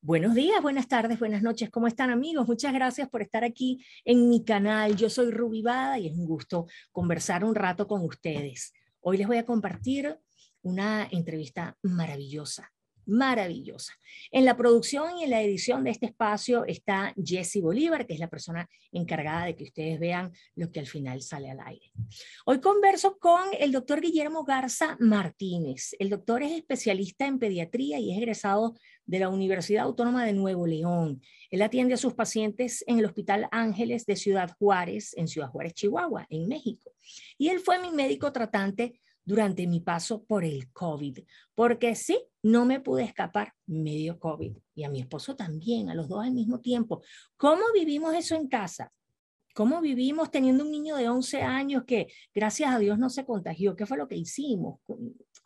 Buenos días, buenas tardes, buenas noches. ¿Cómo están amigos? Muchas gracias por estar aquí en mi canal. Yo soy Rubivada y es un gusto conversar un rato con ustedes. Hoy les voy a compartir una entrevista maravillosa maravillosa. En la producción y en la edición de este espacio está Jesse Bolívar, que es la persona encargada de que ustedes vean lo que al final sale al aire. Hoy converso con el doctor Guillermo Garza Martínez. El doctor es especialista en pediatría y es egresado de la Universidad Autónoma de Nuevo León. Él atiende a sus pacientes en el Hospital Ángeles de Ciudad Juárez, en Ciudad Juárez, Chihuahua, en México. Y él fue mi médico tratante durante mi paso por el COVID, porque sí, no me pude escapar, medio COVID, y a mi esposo también, a los dos al mismo tiempo. ¿Cómo vivimos eso en casa? ¿Cómo vivimos teniendo un niño de 11 años que gracias a Dios no se contagió? ¿Qué fue lo que hicimos?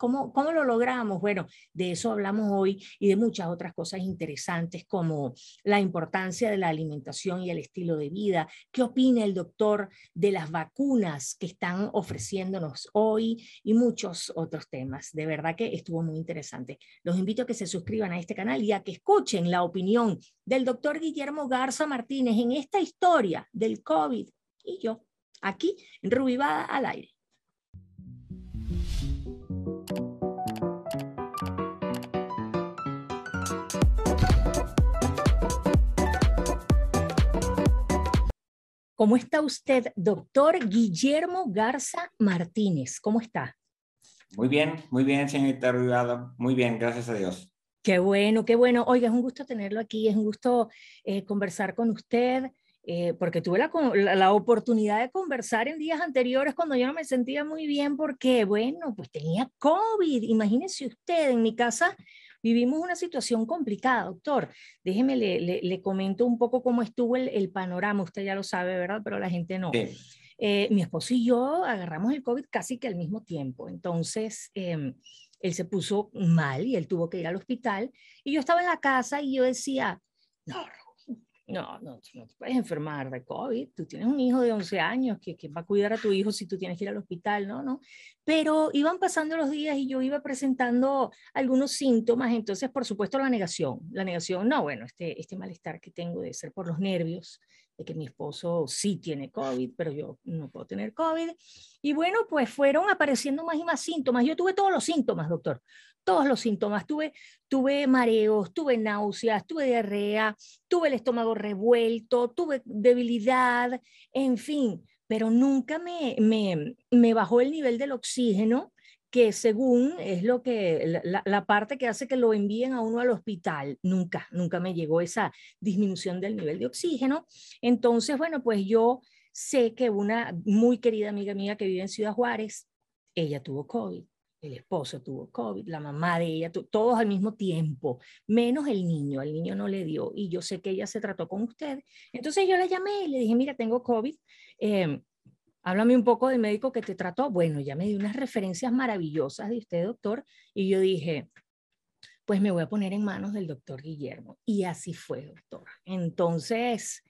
¿Cómo, ¿Cómo lo logramos? Bueno, de eso hablamos hoy y de muchas otras cosas interesantes como la importancia de la alimentación y el estilo de vida. ¿Qué opina el doctor de las vacunas que están ofreciéndonos hoy? Y muchos otros temas. De verdad que estuvo muy interesante. Los invito a que se suscriban a este canal y a que escuchen la opinión del doctor Guillermo Garza Martínez en esta historia del COVID y yo, aquí en Rubivada al aire. ¿Cómo está usted, doctor Guillermo Garza Martínez? ¿Cómo está? Muy bien, muy bien, señorita Rivada. Muy bien, gracias a Dios. Qué bueno, qué bueno. Oiga, es un gusto tenerlo aquí, es un gusto eh, conversar con usted, eh, porque tuve la, la, oportunidad de conversar en días anteriores cuando yo no me sentía muy bien, porque, bueno, pues tenía COVID. Imagínese usted, en mi casa vivimos una situación complicada, doctor. Déjeme, le, le, comento un poco cómo estuvo el, el, panorama. Usted ya lo sabe, ¿verdad? Pero la gente no. Eh, mi esposo y yo agarramos el COVID casi que al mismo tiempo. Entonces, em, él se puso mal y él tuvo que ir al hospital. Y yo estaba en la casa y yo decía, no, no, no, no te puedes enfermar de COVID. Tú tienes un hijo de 11 años, que, va a cuidar a tu hijo si tú tienes que ir al hospital? No, no. Pero iban pasando los días y yo iba presentando algunos síntomas. Entonces, por supuesto, la negación. La negación, no, bueno, este, este malestar que tengo de ser por los nervios, de que mi esposo sí tiene COVID, pero yo no puedo tener COVID. Y bueno, pues fueron apareciendo más y más síntomas. Yo tuve todos los síntomas, doctor todos los síntomas. Tuve, tuve mareos, tuve náuseas, tuve diarrea, tuve el estómago revuelto, tuve debilidad, en fin, pero nunca me, me, me bajó el nivel del oxígeno que según es lo que la, parte que hace que lo envíen a uno al hospital, nunca, nunca me llegó esa disminución del nivel de oxígeno. Entonces, bueno, pues yo sé que una muy querida amiga mía que vive en Ciudad Juárez, ella tuvo COVID el esposo tuvo COVID, la mamá de ella, todos al mismo tiempo, menos el niño, al niño no le dio y yo sé que ella se trató con usted. Entonces yo la llamé y le dije, mira, tengo COVID, eh, háblame un poco del médico que te trató. Bueno, ya me dio unas referencias maravillosas de usted, doctor, y yo dije, pues me voy a poner en manos del doctor Guillermo. Y así fue, doctor. Entonces,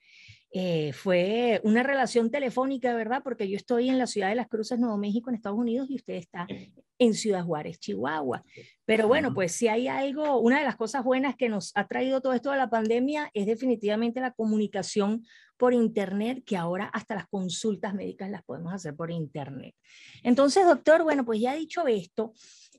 eh, fue una relación telefónica, ¿verdad? Porque yo estoy en la ciudad de Las Cruces, Nuevo México, en Estados Unidos, y usted está en Ciudad Juárez, Chihuahua. Pero bueno, pues si hay algo, una de las cosas buenas que nos ha traído todo esto de la pandemia es definitivamente la comunicación por Internet, que ahora hasta las consultas médicas las podemos hacer por Internet. Entonces, doctor, bueno, pues ya dicho esto,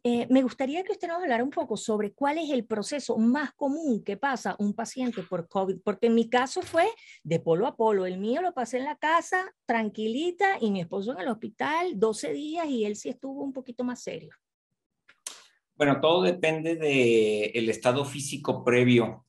eh, me gustaría que usted nos hablara un poco sobre cuál es el proceso más común que pasa un paciente por COVID, porque en mi caso fue de polo a polo. El mío lo pasé en la casa, tranquilita, y mi esposo en el hospital 12 días y él sí estuvo un poquito más serio. Bueno, todo depende del estado físico previo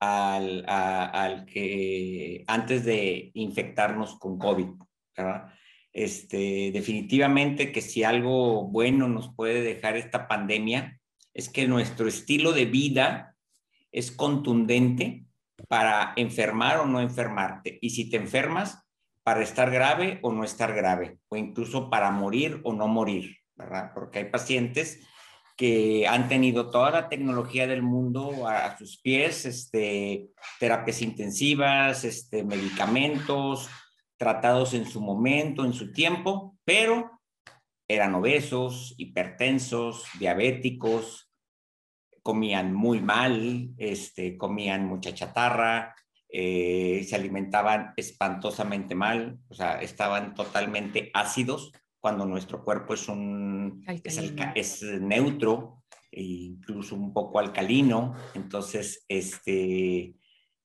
al, al, que antes de infectarnos con COVID, ¿verdad? Este, definitivamente que si algo bueno nos puede dejar esta pandemia es que nuestro estilo de vida es contundente para enfermar o no enfermarte. Y si te enfermas, para estar grave o no estar grave, o incluso para morir o no morir, Porque hay pacientes que han tenido toda la tecnología del mundo a, sus pies, este, terapias intensivas, este, medicamentos, tratados en su momento, en su tiempo, pero eran obesos, hipertensos, diabéticos, comían muy mal, este, comían mucha chatarra, eh, se alimentaban espantosamente mal, o sea, estaban totalmente ácidos cuando nuestro cuerpo es un es, neutro e incluso un poco alcalino, entonces este e,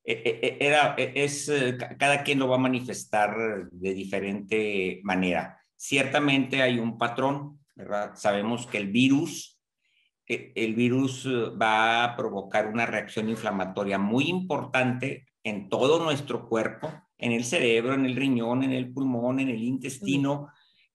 e, era es cada quien lo va a manifestar de diferente manera. Ciertamente hay un patrón, ¿verdad? Sabemos que el virus el virus va a provocar una reacción inflamatoria muy importante en todo nuestro cuerpo, en el cerebro, en el riñón, en el pulmón, en el intestino.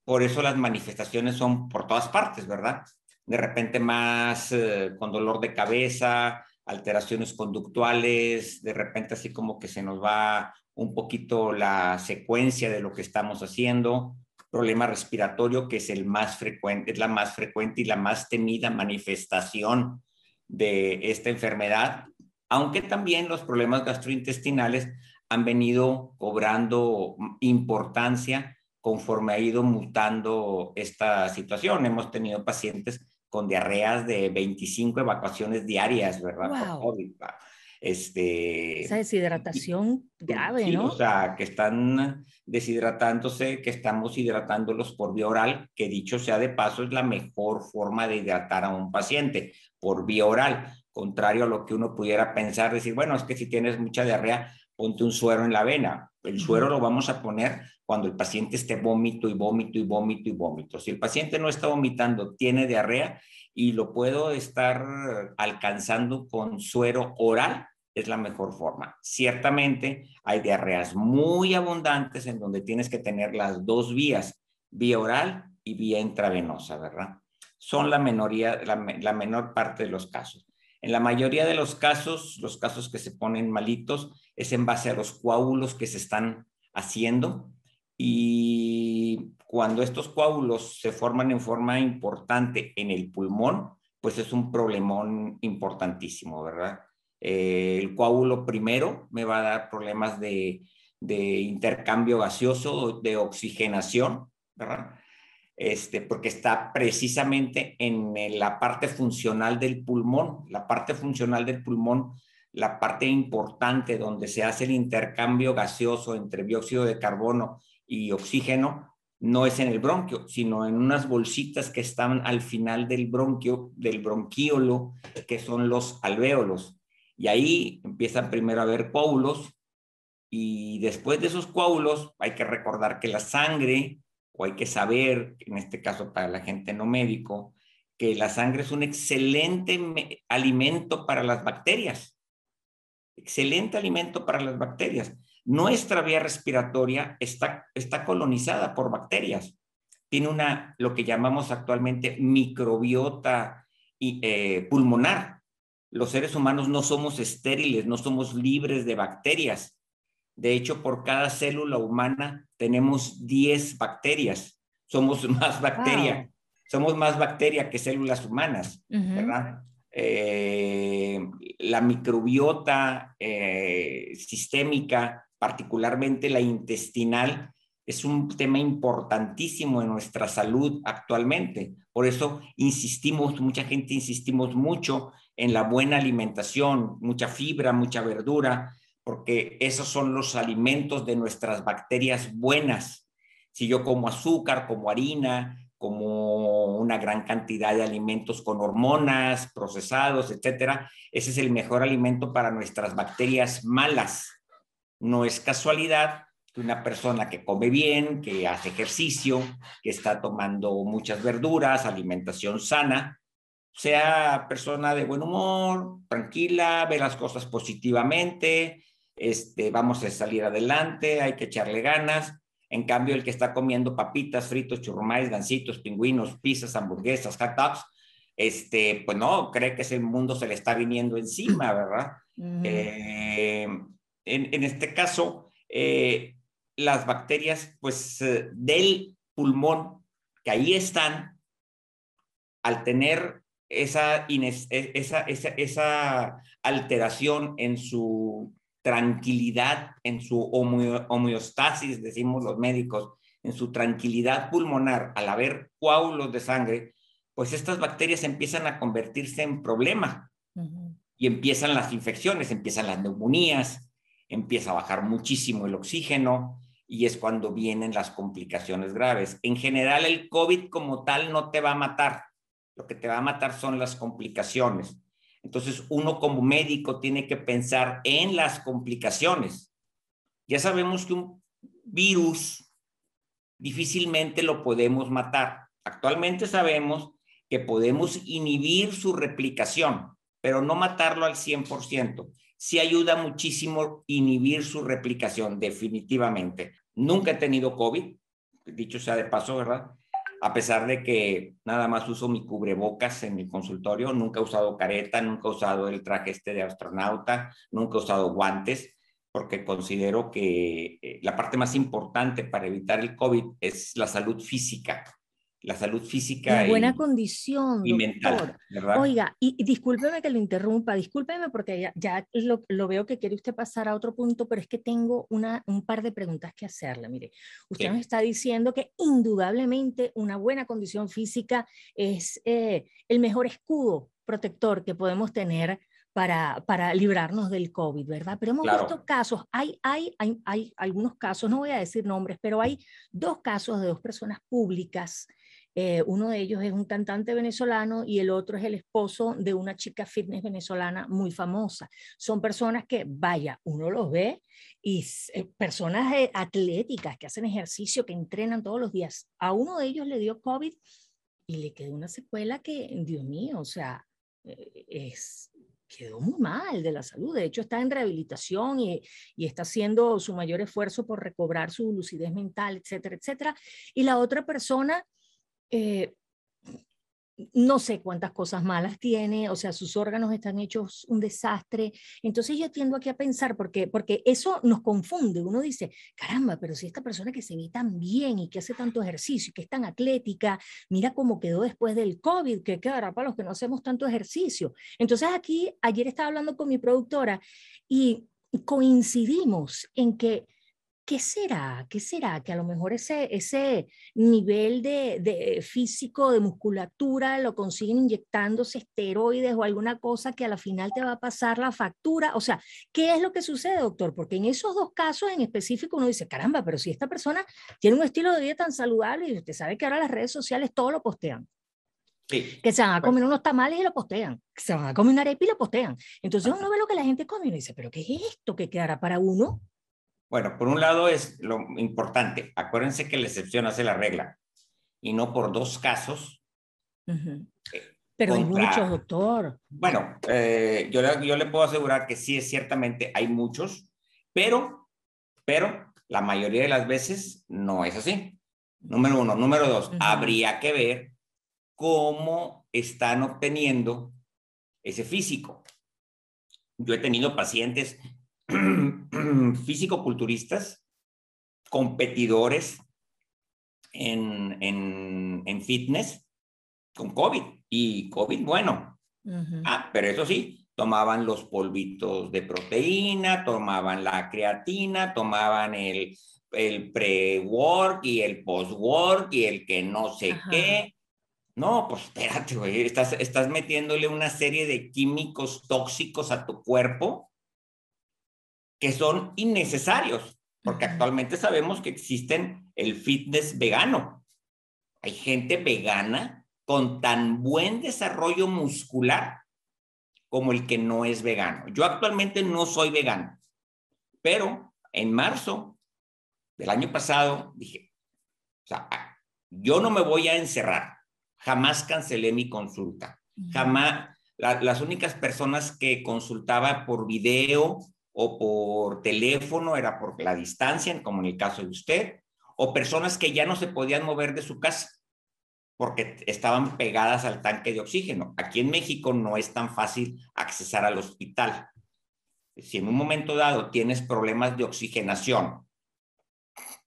Por eso las manifestaciones son por todas partes, ¿verdad? De repente más eh, con dolor de cabeza, alteraciones conductuales, de repente así como que se nos va un poquito la secuencia de lo que estamos haciendo, problema respiratorio que es el más frecuente, es la más frecuente y la más temida manifestación de esta enfermedad aunque también los problemas gastrointestinales han venido cobrando importancia conforme ha ido mutando esta situación. Hemos tenido pacientes con diarreas de 25 evacuaciones diarias, ¿verdad? Este, Esa deshidratación grave, ¿no? O sea, que están deshidratándose, que estamos hidratándolos por vía oral, que dicho sea de paso, es la mejor forma de hidratar a un paciente, por vía oral contrario a lo que uno pudiera pensar, decir, bueno, es que si tienes mucha diarrea, ponte un suero en la vena. El suero lo vamos a poner cuando el paciente esté vómito y vómito y vómito y vómito. Si el paciente no está vomitando, tiene diarrea y lo puedo estar alcanzando con suero oral, es la mejor forma. Ciertamente hay diarreas muy abundantes en donde tienes que tener las dos vías, vía oral y vía intravenosa, ¿verdad? Son la, menoría, la, la menor parte de los casos. En la mayoría de los casos, los casos que se ponen malitos, es en base a los coágulos que se están haciendo y cuando estos coágulos se forman en forma importante en el pulmón, pues es un problemón importantísimo, ¿verdad? Eh, el coágulo primero me va a dar problemas de, intercambio gaseoso, de oxigenación, ¿verdad? este, porque está precisamente en la parte funcional del pulmón. La parte funcional del pulmón, la parte importante donde se hace el intercambio gaseoso entre dióxido de carbono y oxígeno, no es en el bronquio, sino en unas bolsitas que están al final del bronquio, del bronquíolo, que son los alvéolos. Y ahí empiezan primero a haber coágulos y después de esos coágulos hay que recordar que la sangre o hay que saber, en este caso para la gente no médico, que la sangre es un excelente alimento para las bacterias. Excelente alimento para las bacterias. Nuestra vía respiratoria está, está colonizada por bacterias. Tiene una, lo que llamamos actualmente microbiota y, eh, pulmonar. Los seres humanos no somos estériles, no somos libres de bacterias. De hecho, por cada célula humana tenemos 10 bacterias. Somos más bacteria. Somos más bacteria que células humanas, ¿verdad? Eh, la microbiota eh, sistémica, particularmente la intestinal, es un tema importantísimo en nuestra salud actualmente. Por eso insistimos, mucha gente insistimos mucho en la buena alimentación, mucha fibra, mucha verdura, porque esos son los alimentos de nuestras bacterias buenas. Si yo como azúcar, como harina, como una gran cantidad de alimentos con hormonas, procesados, etcétera, ese es el mejor alimento para nuestras bacterias malas. No es casualidad que una persona que come bien, que hace ejercicio, que está tomando muchas verduras, alimentación sana, sea persona de buen humor, tranquila, ve las cosas positivamente, este, vamos a salir adelante, hay que echarle ganas. En cambio, el que está comiendo papitas, fritos, churrumais, gancitos, pingüinos, pizzas, hamburguesas, hot dogs, este, pues no, cree que ese mundo se le está viniendo encima, ¿verdad? Eh, en, este caso, eh, las bacterias, pues eh, del pulmón, que ahí están, al tener esa, e, esa, esa, esa alteración en su tranquilidad en su homeostasis, decimos los médicos, en su tranquilidad pulmonar al haber coágulos de sangre, pues estas bacterias empiezan a convertirse en problema. y empiezan las infecciones, empiezan las neumonías, empieza a bajar muchísimo el oxígeno y es cuando vienen las complicaciones graves. En general, el COVID como tal no te va a matar. Lo que te va a matar son las complicaciones. Entonces, uno como médico tiene que pensar en las complicaciones. Ya sabemos que un virus difícilmente lo podemos matar. Actualmente sabemos que podemos inhibir su replicación, pero no matarlo al 100% sí ayuda muchísimo inhibir su replicación, definitivamente. Nunca he tenido COVID, dicho sea de paso, ¿verdad? A pesar de que nada más uso mi cubrebocas en mi consultorio, nunca he usado careta, nunca he usado el traje este de astronauta, nunca he usado guantes, porque considero que eh, la parte más importante para evitar el COVID es la salud física la salud física. En buena condición. Y mental, ¿verdad? Oiga, y, discúlpeme que lo interrumpa, discúlpeme porque ya, ya lo, lo, veo que quiere usted pasar a otro punto, pero es que tengo una, un par de preguntas que hacerle. Mire, usted nos está diciendo que indudablemente una buena condición física es eh, el mejor escudo protector que podemos tener para, para, librarnos del COVID, ¿verdad? Pero hemos visto casos, hay, hay, hay, hay, algunos casos, no voy a decir nombres, pero hay dos casos de dos personas públicas eh, uno de ellos es un cantante venezolano y el otro es el esposo de una chica fitness venezolana muy famosa. Son personas que, vaya, uno los ve y eh, personas eh, atléticas que hacen ejercicio, que entrenan todos los días. A uno de ellos le dio COVID y le quedó una secuela que, Dios mío, o sea, es, quedó muy mal de la salud. De hecho, está en rehabilitación y, y, está haciendo su mayor esfuerzo por recobrar su lucidez mental, etcétera, etcétera. Y la otra persona eh, no sé cuántas cosas malas tiene, o sea, sus órganos están hechos un desastre. Entonces yo tiendo aquí a pensar, porque, porque eso nos confunde. Uno dice, caramba, pero si esta persona que se ve tan bien y que hace tanto ejercicio y que es tan atlética, mira cómo quedó después del COVID, que quedará para los que no hacemos tanto ejercicio. Entonces aquí, ayer estaba hablando con mi productora y coincidimos en que ¿qué será? ¿Qué será? Que a lo mejor ese, ese nivel de, de, físico, de musculatura, lo consiguen inyectándose esteroides o alguna cosa que a la final te va a pasar la factura. O sea, ¿qué es lo que sucede, doctor? Porque en esos dos casos en específico uno dice, caramba, pero si esta persona tiene un estilo de vida tan saludable y usted sabe que ahora las redes sociales todo lo postean. Sí. Que se van a comer unos tamales y lo postean, que se van a comer una arepa y lo postean. Entonces uno ve lo que la gente come y uno dice, pero ¿qué es esto que quedará para uno? Bueno, por un lado es lo importante. Acuérdense que la excepción hace la regla y no por dos casos. Eh, pero hay muchos, doctor. Bueno, eh, yo, yo le puedo asegurar que sí, es ciertamente hay muchos, pero, pero la mayoría de las veces no es así. Número uno. Número dos, habría que ver cómo están obteniendo ese físico. Yo he tenido pacientes físico-culturistas, competidores en, en, en, fitness con COVID. Y COVID, bueno. Ah, pero eso sí, tomaban los polvitos de proteína, tomaban la creatina, tomaban el, el pre-work y el post-work y el que no sé qué. No, pues espérate, güey, estás, estás metiéndole una serie de químicos tóxicos a tu cuerpo que son innecesarios, porque actualmente sabemos que existen el fitness vegano. Hay gente vegana con tan buen desarrollo muscular como el que no es vegano. Yo actualmente no soy vegano, pero en marzo del año pasado dije, o sea, yo no me voy a encerrar. Jamás cancelé mi consulta. Jamás, las únicas personas que consultaba por video o por teléfono, era por la distancia, como en el caso de usted, o personas que ya no se podían mover de su casa porque estaban pegadas al tanque de oxígeno. Aquí en México no es tan fácil accesar al hospital. Si en un momento dado tienes problemas de oxigenación,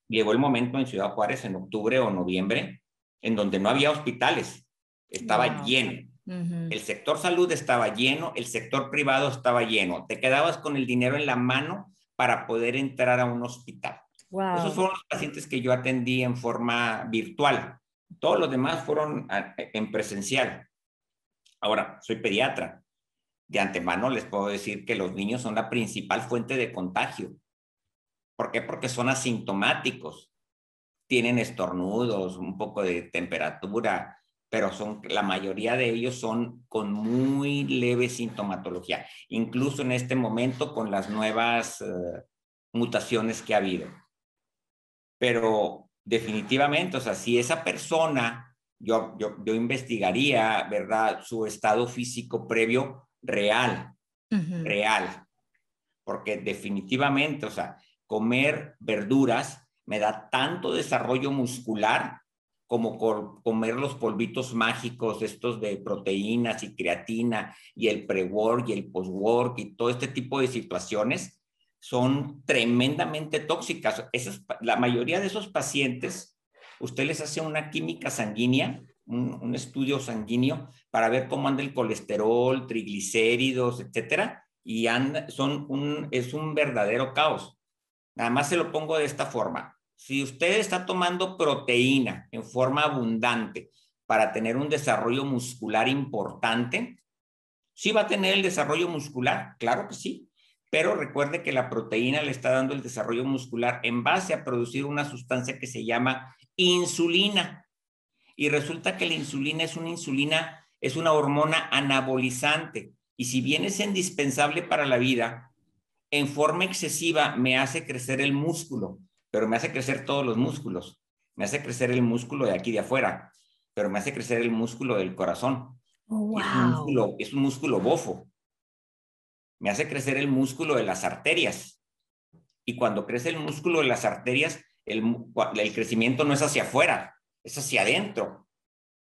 llegó el momento en Ciudad Juárez en octubre o noviembre en donde no había hospitales, estaba lleno. El sector salud estaba lleno, el sector privado estaba lleno. Te quedabas con el dinero en la mano para poder entrar a un hospital. Esos fueron los pacientes que yo atendí en forma virtual. Todos los demás fueron en presencial. Ahora, soy pediatra. de antemano les puedo decir que los niños son la principal fuente de contagio. ¿Por qué? Porque son asintomáticos. Tienen estornudos, un poco de temperatura, pero son, la mayoría de ellos son con muy leve sintomatología, incluso en este momento con las nuevas eh, mutaciones que ha habido. Pero definitivamente, o sea, si esa persona, yo, yo, yo investigaría, ¿verdad? Su estado físico previo real, real, porque definitivamente, o sea, comer verduras me da tanto desarrollo muscular como comer los polvitos mágicos, estos de proteínas y creatina y el pre-work y el post-work y todo este tipo de situaciones son tremendamente tóxicas. la mayoría de esos pacientes, usted les hace una química sanguínea, un, estudio sanguíneo para ver cómo anda el colesterol, triglicéridos, etcétera, y son un, es un verdadero caos. Nada más se lo pongo de esta forma si usted está tomando proteína en forma abundante para tener un desarrollo muscular importante, sí va a tener el desarrollo muscular, claro que sí, pero recuerde que la proteína le está dando el desarrollo muscular en base a producir una sustancia que se llama insulina. Y resulta que la insulina es una insulina, es una hormona anabolizante. Y si bien es indispensable para la vida, en forma excesiva me hace crecer el músculo pero me hace crecer todos los músculos. Me hace crecer el músculo de aquí de afuera, pero me hace crecer el músculo del corazón. Oh, es, un músculo, es un músculo bofo. Me hace crecer el músculo de las arterias. Y cuando crece el músculo de las arterias, el, el crecimiento no es hacia afuera, es hacia adentro.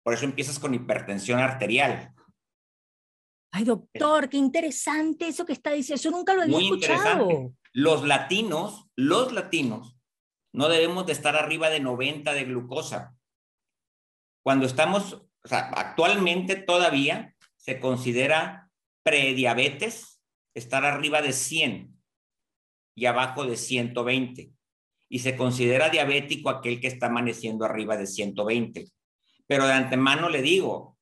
Por eso empiezas con hipertensión arterial. Ay, doctor, qué interesante eso que está diciendo. Eso nunca lo había Muy escuchado. Los latinos, los latinos no debemos de estar arriba de 90 de glucosa. Cuando estamos, o sea, actualmente todavía se considera prediabetes estar arriba de 100 y abajo de 120. Y se considera diabético aquel que está amaneciendo arriba de 120. Pero de antemano le digo,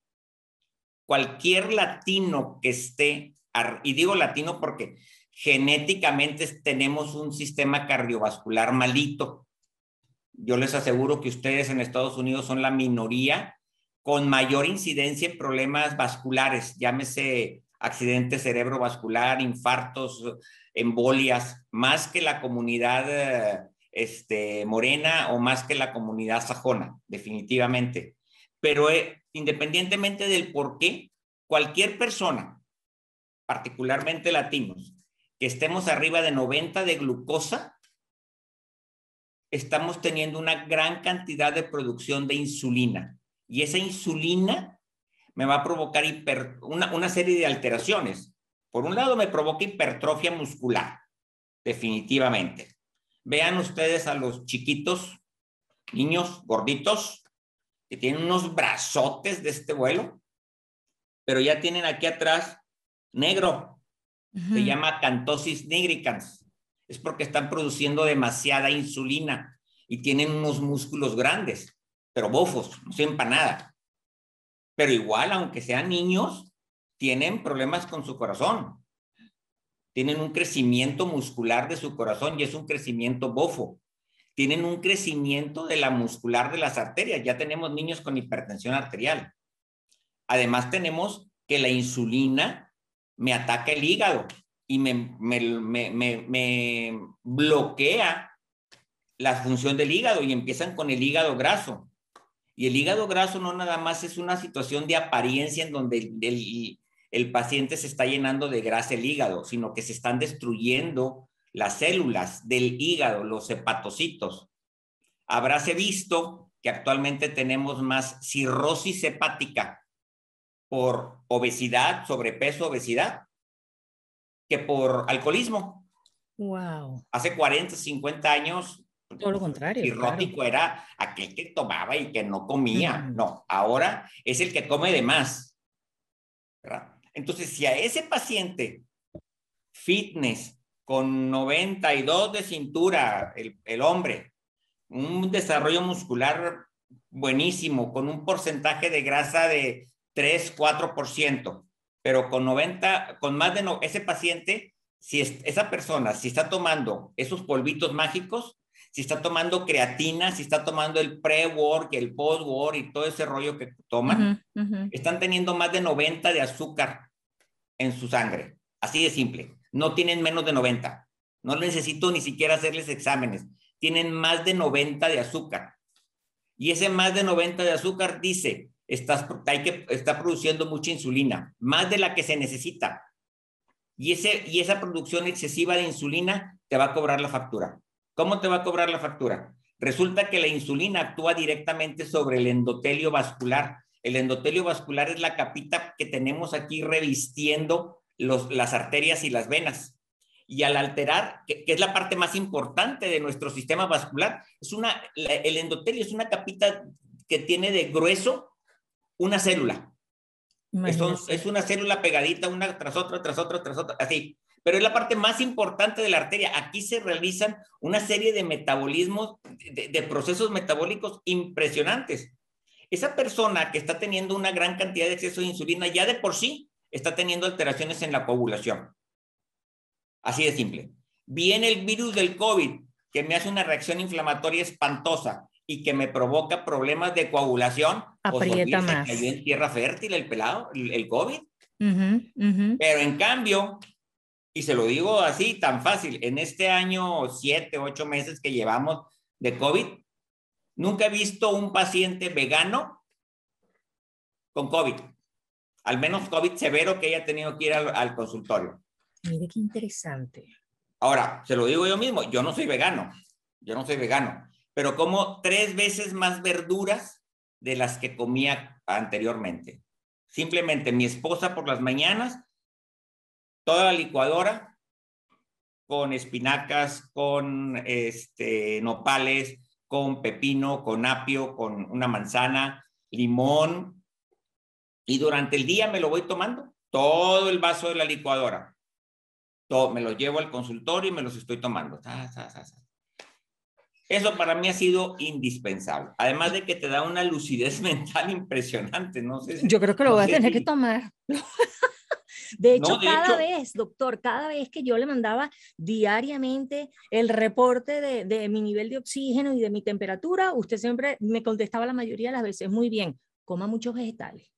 cualquier latino que esté, y digo latino porque genéticamente tenemos un sistema cardiovascular malito. Yo les aseguro que ustedes en Estados Unidos son la minoría con mayor incidencia en problemas vasculares, llámese accidente cerebrovascular, infartos, embolias, más que la comunidad este, morena o más que la comunidad sajona, definitivamente. Pero eh, independientemente del por qué, cualquier persona, particularmente latinos, que estemos arriba de 90 de glucosa, estamos teniendo una gran cantidad de producción de insulina. Y esa insulina me va a provocar una, una serie de alteraciones. Por un lado, me provoca hipertrofia muscular, definitivamente. Vean ustedes a los chiquitos, niños gorditos, que tienen unos brazotes de este vuelo, pero ya tienen aquí atrás negro, se llama cantosis nigricans. Es porque están produciendo demasiada insulina y tienen unos músculos grandes, pero bofos, no sirven para nada. Pero igual, aunque sean niños, tienen problemas con su corazón. Tienen un crecimiento muscular de su corazón y es un crecimiento bofo. Tienen un crecimiento de la muscular de las arterias. Ya tenemos niños con hipertensión arterial. Además, tenemos que la insulina me ataca el hígado y me, bloquea la función del hígado y empiezan con el hígado graso. Y el hígado graso no nada más es una situación de apariencia en donde el, el, paciente se está llenando de grasa el hígado, sino que se están destruyendo las células del hígado, los hepatocitos. Habráse visto que actualmente tenemos más cirrosis hepática por obesidad, sobrepeso, obesidad, que por alcoholismo. Wow. Hace 40, 50 años. Todo lo contrario. Cirrótico era aquel que tomaba y que no comía. No, ahora es el que come de más. Entonces, si a ese paciente fitness con 92 de cintura, el, el hombre, un desarrollo muscular buenísimo, con un porcentaje de grasa de 3, 4%. Pero con 90, con más de no, ese paciente, si esa persona, si está tomando esos polvitos mágicos, si está tomando creatina, si está tomando el pre-work, el post-work y todo ese rollo que toman, están teniendo más de 90 de azúcar en su sangre. Así de simple. No tienen menos de 90. No necesito ni siquiera hacerles exámenes. Tienen más de 90 de azúcar. Y ese más de 90 de azúcar dice, estás, hay que, está produciendo mucha insulina, más de la que se necesita. Y, ese, y esa producción excesiva de insulina te va a cobrar la factura. ¿Cómo te va a cobrar la factura? Resulta que la insulina actúa directamente sobre el endotelio vascular. El endotelio vascular es la capita que tenemos aquí revistiendo los, las arterias y las venas. Y al alterar, que, es la parte más importante de nuestro sistema vascular, es una, el endotelio es una capita que tiene de grueso una célula. Es, una célula pegadita una tras otra, tras otra, tras otra, así. Pero es la parte más importante de la arteria. Aquí se realizan una serie de metabolismos, de, procesos metabólicos impresionantes. Esa persona que está teniendo una gran cantidad de exceso de insulina ya de por sí está teniendo alteraciones en la coagulación. Así de simple. Viene el virus del COVID, que me hace una reacción inflamatoria espantosa y que me provoca problemas de coagulación, pues, aprieta más. Cayó en tierra fértil el pelado, el, COVID. Pero en cambio, y se lo digo así, tan fácil, en este año, siete, ocho meses que llevamos de COVID, nunca he visto un paciente vegano con COVID. Al menos COVID severo que haya tenido que ir al, al consultorio. Mire qué interesante. Ahora, se lo digo yo mismo, yo no soy vegano, yo no soy vegano, pero como tres veces más verduras de las que comía anteriormente. Simplemente mi esposa por las mañanas, toda la licuadora con espinacas, con este, nopales, con pepino, con apio, con una manzana, limón. Y durante el día me lo voy tomando, todo el vaso de la licuadora. Todo, me lo llevo al consultorio y me los estoy tomando. Eso para mí ha sido indispensable. Además de que te da una lucidez mental impresionante. No sé Yo creo que lo voy a tener que tomar. De hecho, cada vez, doctor, cada vez que yo le mandaba diariamente el reporte de, de, mi nivel de oxígeno y de mi temperatura, usted siempre me contestaba la mayoría de las veces, muy bien, coma muchos vegetales.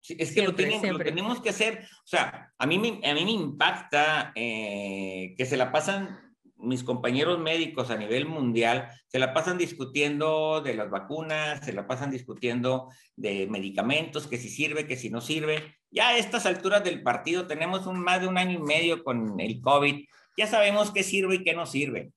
Sí, es que lo, tenemos, lo, tenemos, que hacer. O sea, a mí me, a mí me impacta eh, que se la pasan mis compañeros médicos a nivel mundial se la pasan discutiendo de las vacunas, se la pasan discutiendo de medicamentos, que si sirve, que si no sirve. Ya a estas alturas del partido tenemos un, más de un año y medio con el COVID, ya sabemos qué sirve y qué no sirve.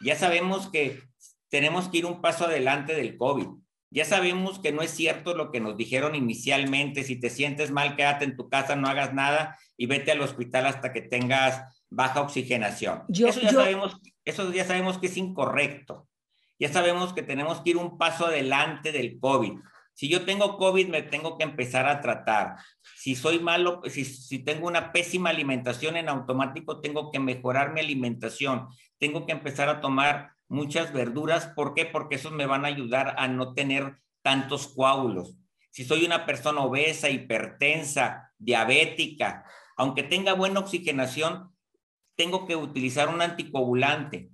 Ya sabemos que tenemos que ir un paso adelante del COVID. Ya sabemos que no es cierto lo que nos dijeron inicialmente, si te sientes mal, quédate en tu casa, no hagas nada y vete al hospital hasta que tengas baja oxigenación. eso, ya sabemos, eso ya sabemos que es incorrecto. Ya sabemos que tenemos que ir un paso adelante del COVID. Si yo tengo COVID, me tengo que empezar a tratar. Si soy malo, si, si tengo una pésima alimentación en automático, tengo que mejorar mi alimentación. Tengo que empezar a tomar muchas verduras. ¿Por qué? Porque eso me van a ayudar a no tener tantos coágulos. Si soy una persona obesa, hipertensa, diabética, aunque tenga buena oxigenación, tengo que utilizar un anticoagulante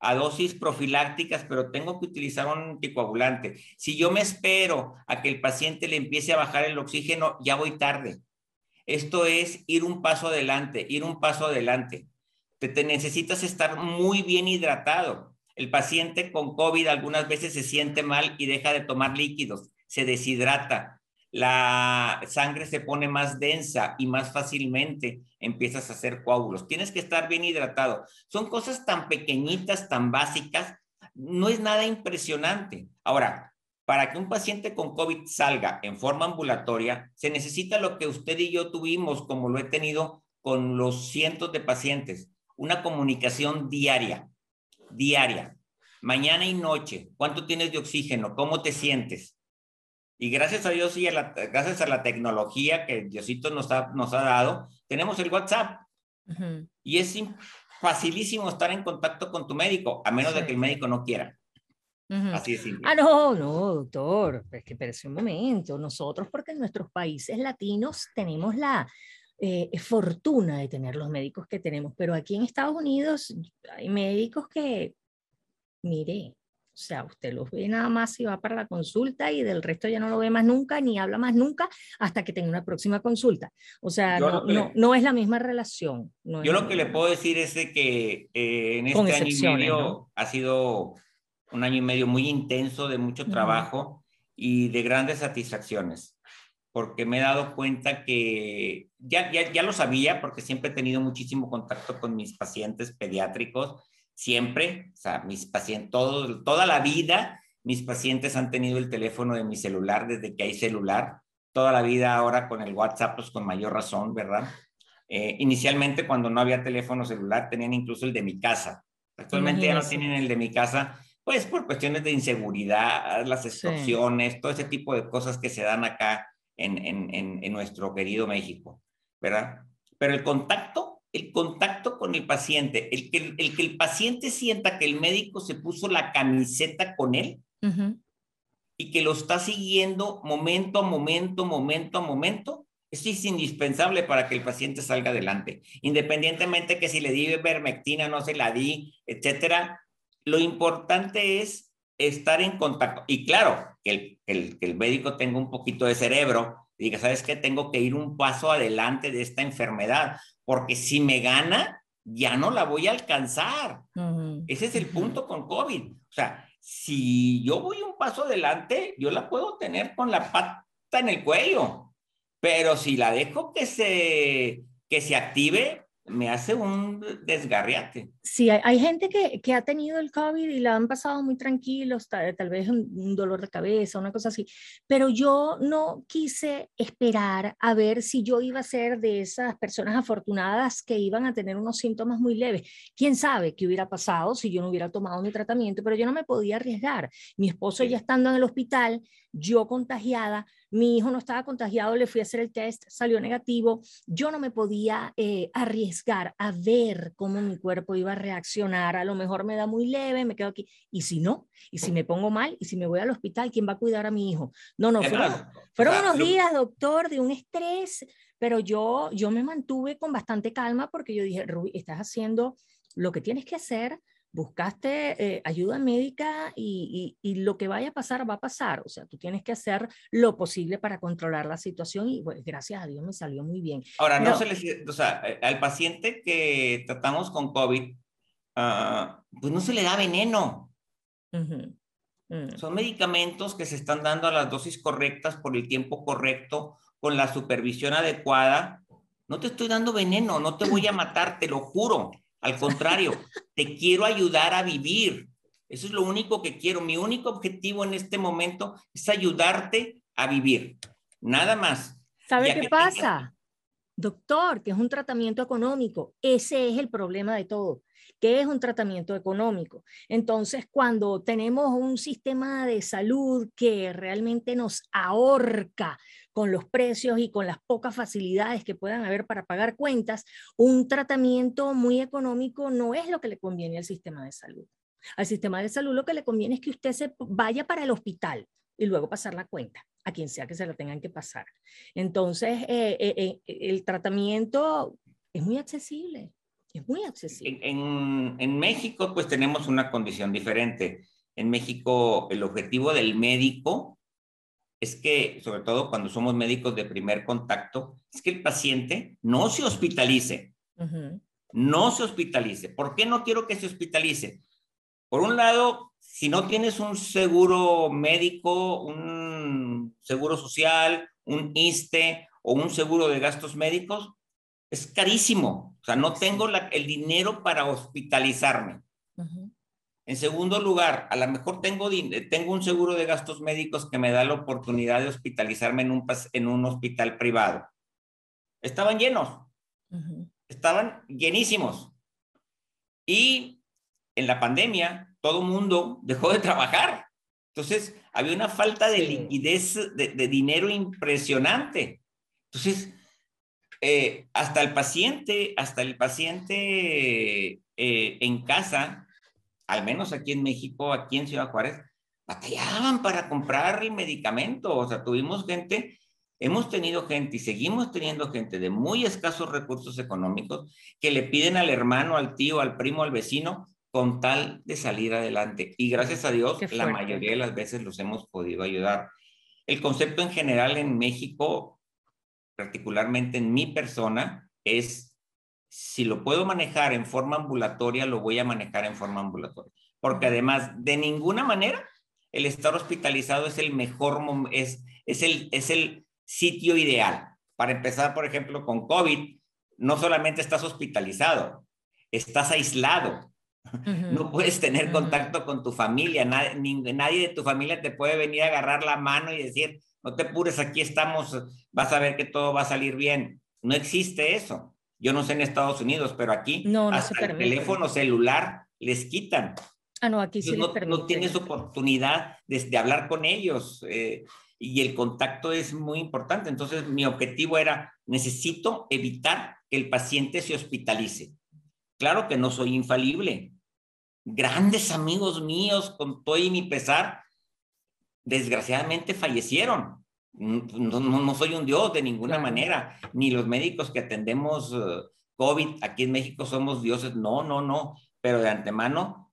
a dosis profilácticas, pero tengo que utilizar un anticoagulante. Si yo me espero a que el paciente le empiece a bajar el oxígeno, ya voy tarde. Esto es ir un paso adelante, ir un paso adelante. Te, te necesitas estar muy bien hidratado. El paciente con COVID algunas veces se siente mal y deja de tomar líquidos, se deshidrata la sangre se pone más densa y más fácilmente empiezas a hacer coágulos. Tienes que estar bien hidratado. Son cosas tan pequeñitas, tan básicas, no es nada impresionante. Ahora, para que un paciente con COVID salga en forma ambulatoria, se necesita lo que usted y yo tuvimos, como lo he tenido con los cientos de pacientes, una comunicación diaria, diaria, mañana y noche. ¿Cuánto tienes de oxígeno? ¿Cómo te sientes? Y gracias a Dios y a la, gracias a la tecnología que Diosito nos ha, nos ha dado, tenemos el WhatsApp. Y es facilísimo estar en contacto con tu médico, a menos de que el médico no quiera. Así es Ah, no, no, doctor, es que parece un momento. Nosotros, porque en nuestros países latinos tenemos la eh, fortuna de tener los médicos que tenemos, pero aquí en Estados Unidos hay médicos que, mire, o sea, usted los ve nada más y va para la consulta y del resto ya no lo ve más nunca ni habla más nunca hasta que tenga una próxima consulta. O sea, no, no, no, es la misma relación. yo lo que le puedo decir es de que eh, en este año y medio ha sido un año y medio muy intenso de mucho trabajo y de grandes satisfacciones, porque me he dado cuenta que ya, ya, ya lo sabía, porque siempre he tenido muchísimo contacto con mis pacientes pediátricos, siempre, o sea, mis pacientes, todo, toda la vida, mis pacientes han tenido el teléfono de mi celular desde que hay celular, toda la vida ahora con el WhatsApp, pues con mayor razón, ¿verdad? Eh, inicialmente cuando no había teléfono celular tenían incluso el de mi casa. Actualmente ya no tienen el de mi casa pues por cuestiones de inseguridad, las extorsiones, todo ese tipo de cosas que se dan acá en, en, en, nuestro querido México, ¿verdad? Pero el contacto, el contacto con el paciente, el que el, que el paciente sienta que el médico se puso la camiseta con él y que lo está siguiendo momento a momento, momento a momento, eso es indispensable para que el paciente salga adelante. Independientemente que si le di vermectina, no se la di, etcétera, lo importante es estar en contacto. Y claro, que el, el, médico tenga un poquito de cerebro y diga, ¿sabes qué? Tengo que ir un paso adelante de esta enfermedad, porque si me gana, ya no la voy a alcanzar. Ese es el punto con COVID. O sea, si yo voy un paso adelante, yo la puedo tener con la pata en el cuello, pero si la dejo que se, que se active, me hace un desgarriate. Sí, hay, gente que, que, ha tenido el COVID y la han pasado muy tranquilos, tal, tal vez un, dolor de cabeza, una cosa así, pero yo no quise esperar a ver si yo iba a ser de esas personas afortunadas que iban a tener unos síntomas muy leves. ¿Quién sabe qué hubiera pasado si yo no hubiera tomado mi tratamiento? Pero yo no me podía arriesgar. Mi esposo ya estando en el hospital, yo contagiada, mi hijo no estaba contagiado, le fui a hacer el test, salió negativo, yo no me podía eh, arriesgar a ver cómo mi cuerpo iba a reaccionar, a lo mejor me da muy leve, me quedo aquí, y si no, y si me pongo mal, y si me voy al hospital, ¿quién va a cuidar a mi hijo? No, no, fueron, unos días, doctor, de un estrés, pero yo, yo me mantuve con bastante calma porque yo dije, Ruby, estás haciendo lo que tienes que hacer, buscaste eh, ayuda médica y, y, lo que vaya a pasar va a pasar. O sea, tú tienes que hacer lo posible para controlar la situación y pues, gracias a Dios me salió muy bien. Ahora, no se le, o sea, eh, al paciente que tratamos con COVID, uh, pues no se le da veneno. Mm. Son medicamentos que se están dando a las dosis correctas por el tiempo correcto, con la supervisión adecuada. No te estoy dando veneno, no te voy a matar, te lo juro. Al contrario, te quiero ayudar a vivir. Eso es lo único que quiero. Mi único objetivo en este momento es ayudarte a vivir. Nada más. ¿Sabe qué pasa? Doctor, que es un tratamiento económico. Ese es el problema de todo que es un tratamiento económico. Entonces, cuando tenemos un sistema de salud que realmente nos ahorca con los precios y con las pocas facilidades que puedan haber para pagar cuentas, un tratamiento muy económico no es lo que le conviene al sistema de salud. Al sistema de salud lo que le conviene es que usted se vaya para el hospital y luego pasar la cuenta a quien sea que se la tengan que pasar. Entonces, eh, eh, eh, el tratamiento es muy accesible. Es muy accesible. En, en, México, pues tenemos una condición diferente. En México, el objetivo del médico es que, sobre todo cuando somos médicos de primer contacto, es que el paciente no se hospitalice. No se hospitalice. ¿Por qué no quiero que se hospitalice? Por un lado, si no tienes un seguro médico, un seguro social, un ISTE o un seguro de gastos médicos, es carísimo. O sea, no tengo el dinero para hospitalizarme. En segundo lugar, a lo mejor tengo, tengo un seguro de gastos médicos que me da la oportunidad de hospitalizarme en un, en un hospital privado. Estaban llenos. Estaban llenísimos. Y en la pandemia, todo mundo dejó de trabajar. Entonces, había una falta de liquidez de, de dinero impresionante. Entonces, eh, hasta el paciente, hasta el paciente eh, en casa, al menos aquí en México, aquí en Ciudad Juárez, batallaban para comprar el medicamento. O sea, tuvimos gente, hemos tenido gente y seguimos teniendo gente de muy escasos recursos económicos que le piden al hermano, al tío, al primo, al vecino, con tal de salir adelante. Y gracias a Dios, la mayoría de las veces los hemos podido ayudar. El concepto en general en México, particularmente en mi persona, es si lo puedo manejar en forma ambulatoria, lo voy a manejar en forma ambulatoria. Porque además, de ninguna manera el estar hospitalizado es el mejor, es, es, el, es el sitio ideal. Para empezar, por ejemplo, con COVID, no solamente estás hospitalizado, estás aislado. No puedes tener contacto con tu familia, nadie, nadie de tu familia te puede venir a agarrar la mano y decir, no te pures, aquí estamos, vas a ver que todo va a salir bien. No existe eso. Yo no sé en Estados Unidos, pero aquí no, hasta el teléfono celular les quitan. Ah, no, aquí sí no, no, tienes oportunidad de, hablar con ellos eh, y el contacto es muy importante. Entonces, mi objetivo era, necesito evitar que el paciente se hospitalice. Claro que no soy infalible. Grandes amigos míos, con todo y mi pesar, desgraciadamente fallecieron. No, no, soy un dios de ninguna manera, ni los médicos que atendemos eh, COVID aquí en México somos dioses. No, no, no. Pero de antemano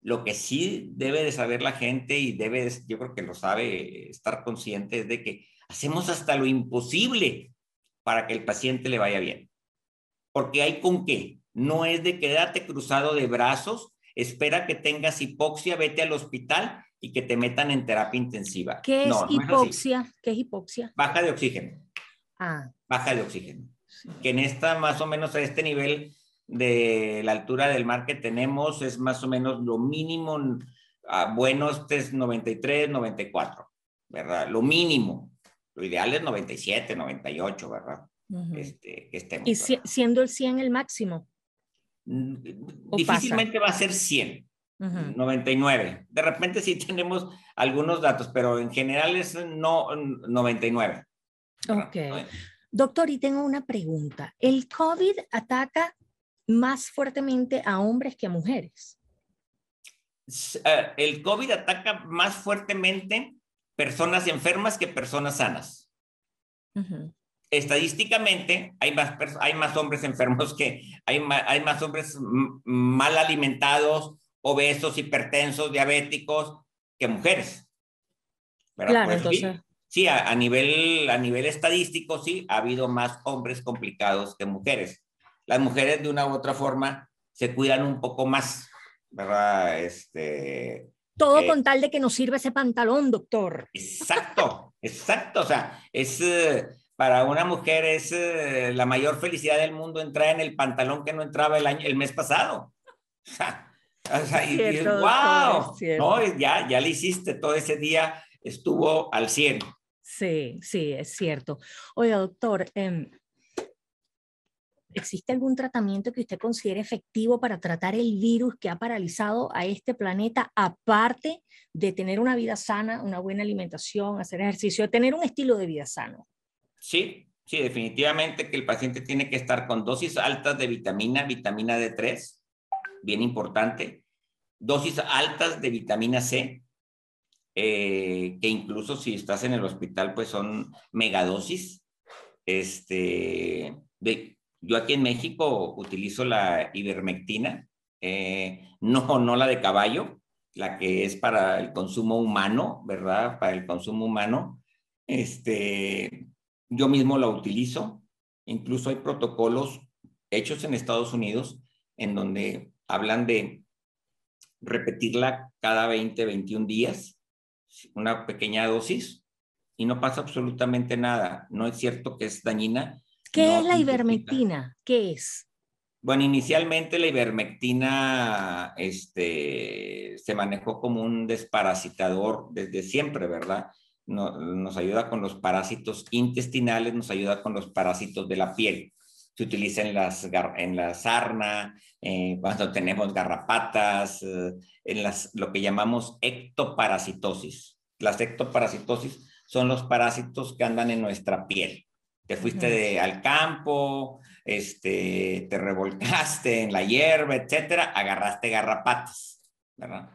lo que sí debe de saber la gente y debe, yo creo que lo sabe estar consciente, es de que hacemos hasta lo imposible para que el paciente le vaya bien. Porque hay con qué. No es de quedarte cruzado de brazos, espera que tengas hipoxia, vete al hospital y que te metan en terapia intensiva. ¿Qué es hipoxia? ¿Qué es hipoxia? Baja de oxígeno. Ah. Baja de oxígeno. Que en esta, más o menos a este nivel, de la altura del mar que tenemos es más o menos lo mínimo, a bueno, este es 93, 94, ¿verdad? Lo mínimo. Lo ideal es 97, 98, ¿verdad? este, que estemos, ¿Y siendo el 100 el máximo? Mm, difícilmente va a ser 100. 99. De repente sí tenemos algunos datos, pero en general es no 99. Ok. Doctor, y tengo una pregunta. ¿El COVID ataca más fuertemente a hombres que a mujeres. Eh, el COVID ataca más fuertemente personas enfermas que personas sanas. Estadísticamente, hay más, hay más hombres enfermos que hay más, hay más hombres mal alimentados, obesos, hipertensos, diabéticos que mujeres. Claro, entonces. Sí, a, nivel, a nivel estadístico, sí, ha habido más hombres complicados que mujeres las mujeres de una u otra forma se cuidan un poco más, ¿verdad? Este, Todo eh, con tal de que nos sirva ese pantalón, doctor. Exacto, exacto. O sea, es eh, para una mujer es eh, la mayor felicidad del mundo entrar en el pantalón que no entraba el, año, el mes pasado. O sea, y, wow, no, ya, ya le hiciste todo ese día, estuvo al 100. Sí, sí, es cierto. Oiga, doctor, eh, ¿Existe algún tratamiento que usted considere efectivo para tratar el virus que ha paralizado a este planeta, aparte de tener una vida sana, una buena alimentación, hacer ejercicio, tener un estilo de vida sano? Sí, sí, definitivamente que el paciente tiene que estar con dosis altas de vitamina, vitamina D3, bien importante, dosis altas de vitamina C, eh, que incluso si estás en el hospital, pues son megadosis. Este, yo aquí en México utilizo la ivermectina, eh, no, no la de caballo, la que es para el consumo humano, ¿verdad? Para el consumo humano. Este, yo mismo la utilizo. Incluso hay protocolos hechos en Estados Unidos en donde hablan de repetirla cada 20, 21 días, una pequeña dosis, y no pasa absolutamente nada. No es cierto que es dañina, ¿Qué es la ivermectina? ¿Qué es? Bueno, inicialmente la ivermectina este, se manejó como un desparasitador desde siempre, ¿verdad? nos ayuda con los parásitos intestinales, nos ayuda con los parásitos de la piel. Se utiliza en, las, en la sarna, eh, cuando tenemos garrapatas, eh, en las, lo que llamamos ectoparasitosis. Las ectoparasitosis son los parásitos que andan en nuestra piel te fuiste al campo, este, te revolcaste en la hierba, etcétera, agarraste garrapatas, ¿verdad?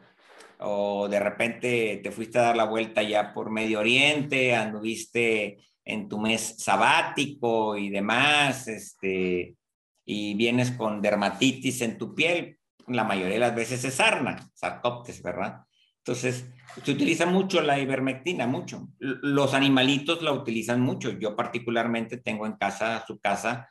o de repente te fuiste a dar la vuelta ya por Medio Oriente, anduviste en tu mes sabático y demás, este, y vienes con dermatitis en tu piel, la mayoría de las veces es sarna, sarcoptes, ¿verdad? Entonces, se utiliza mucho la ivermectina, mucho. Los animalitos la utilizan mucho. Yo particularmente tengo en casa, su casa,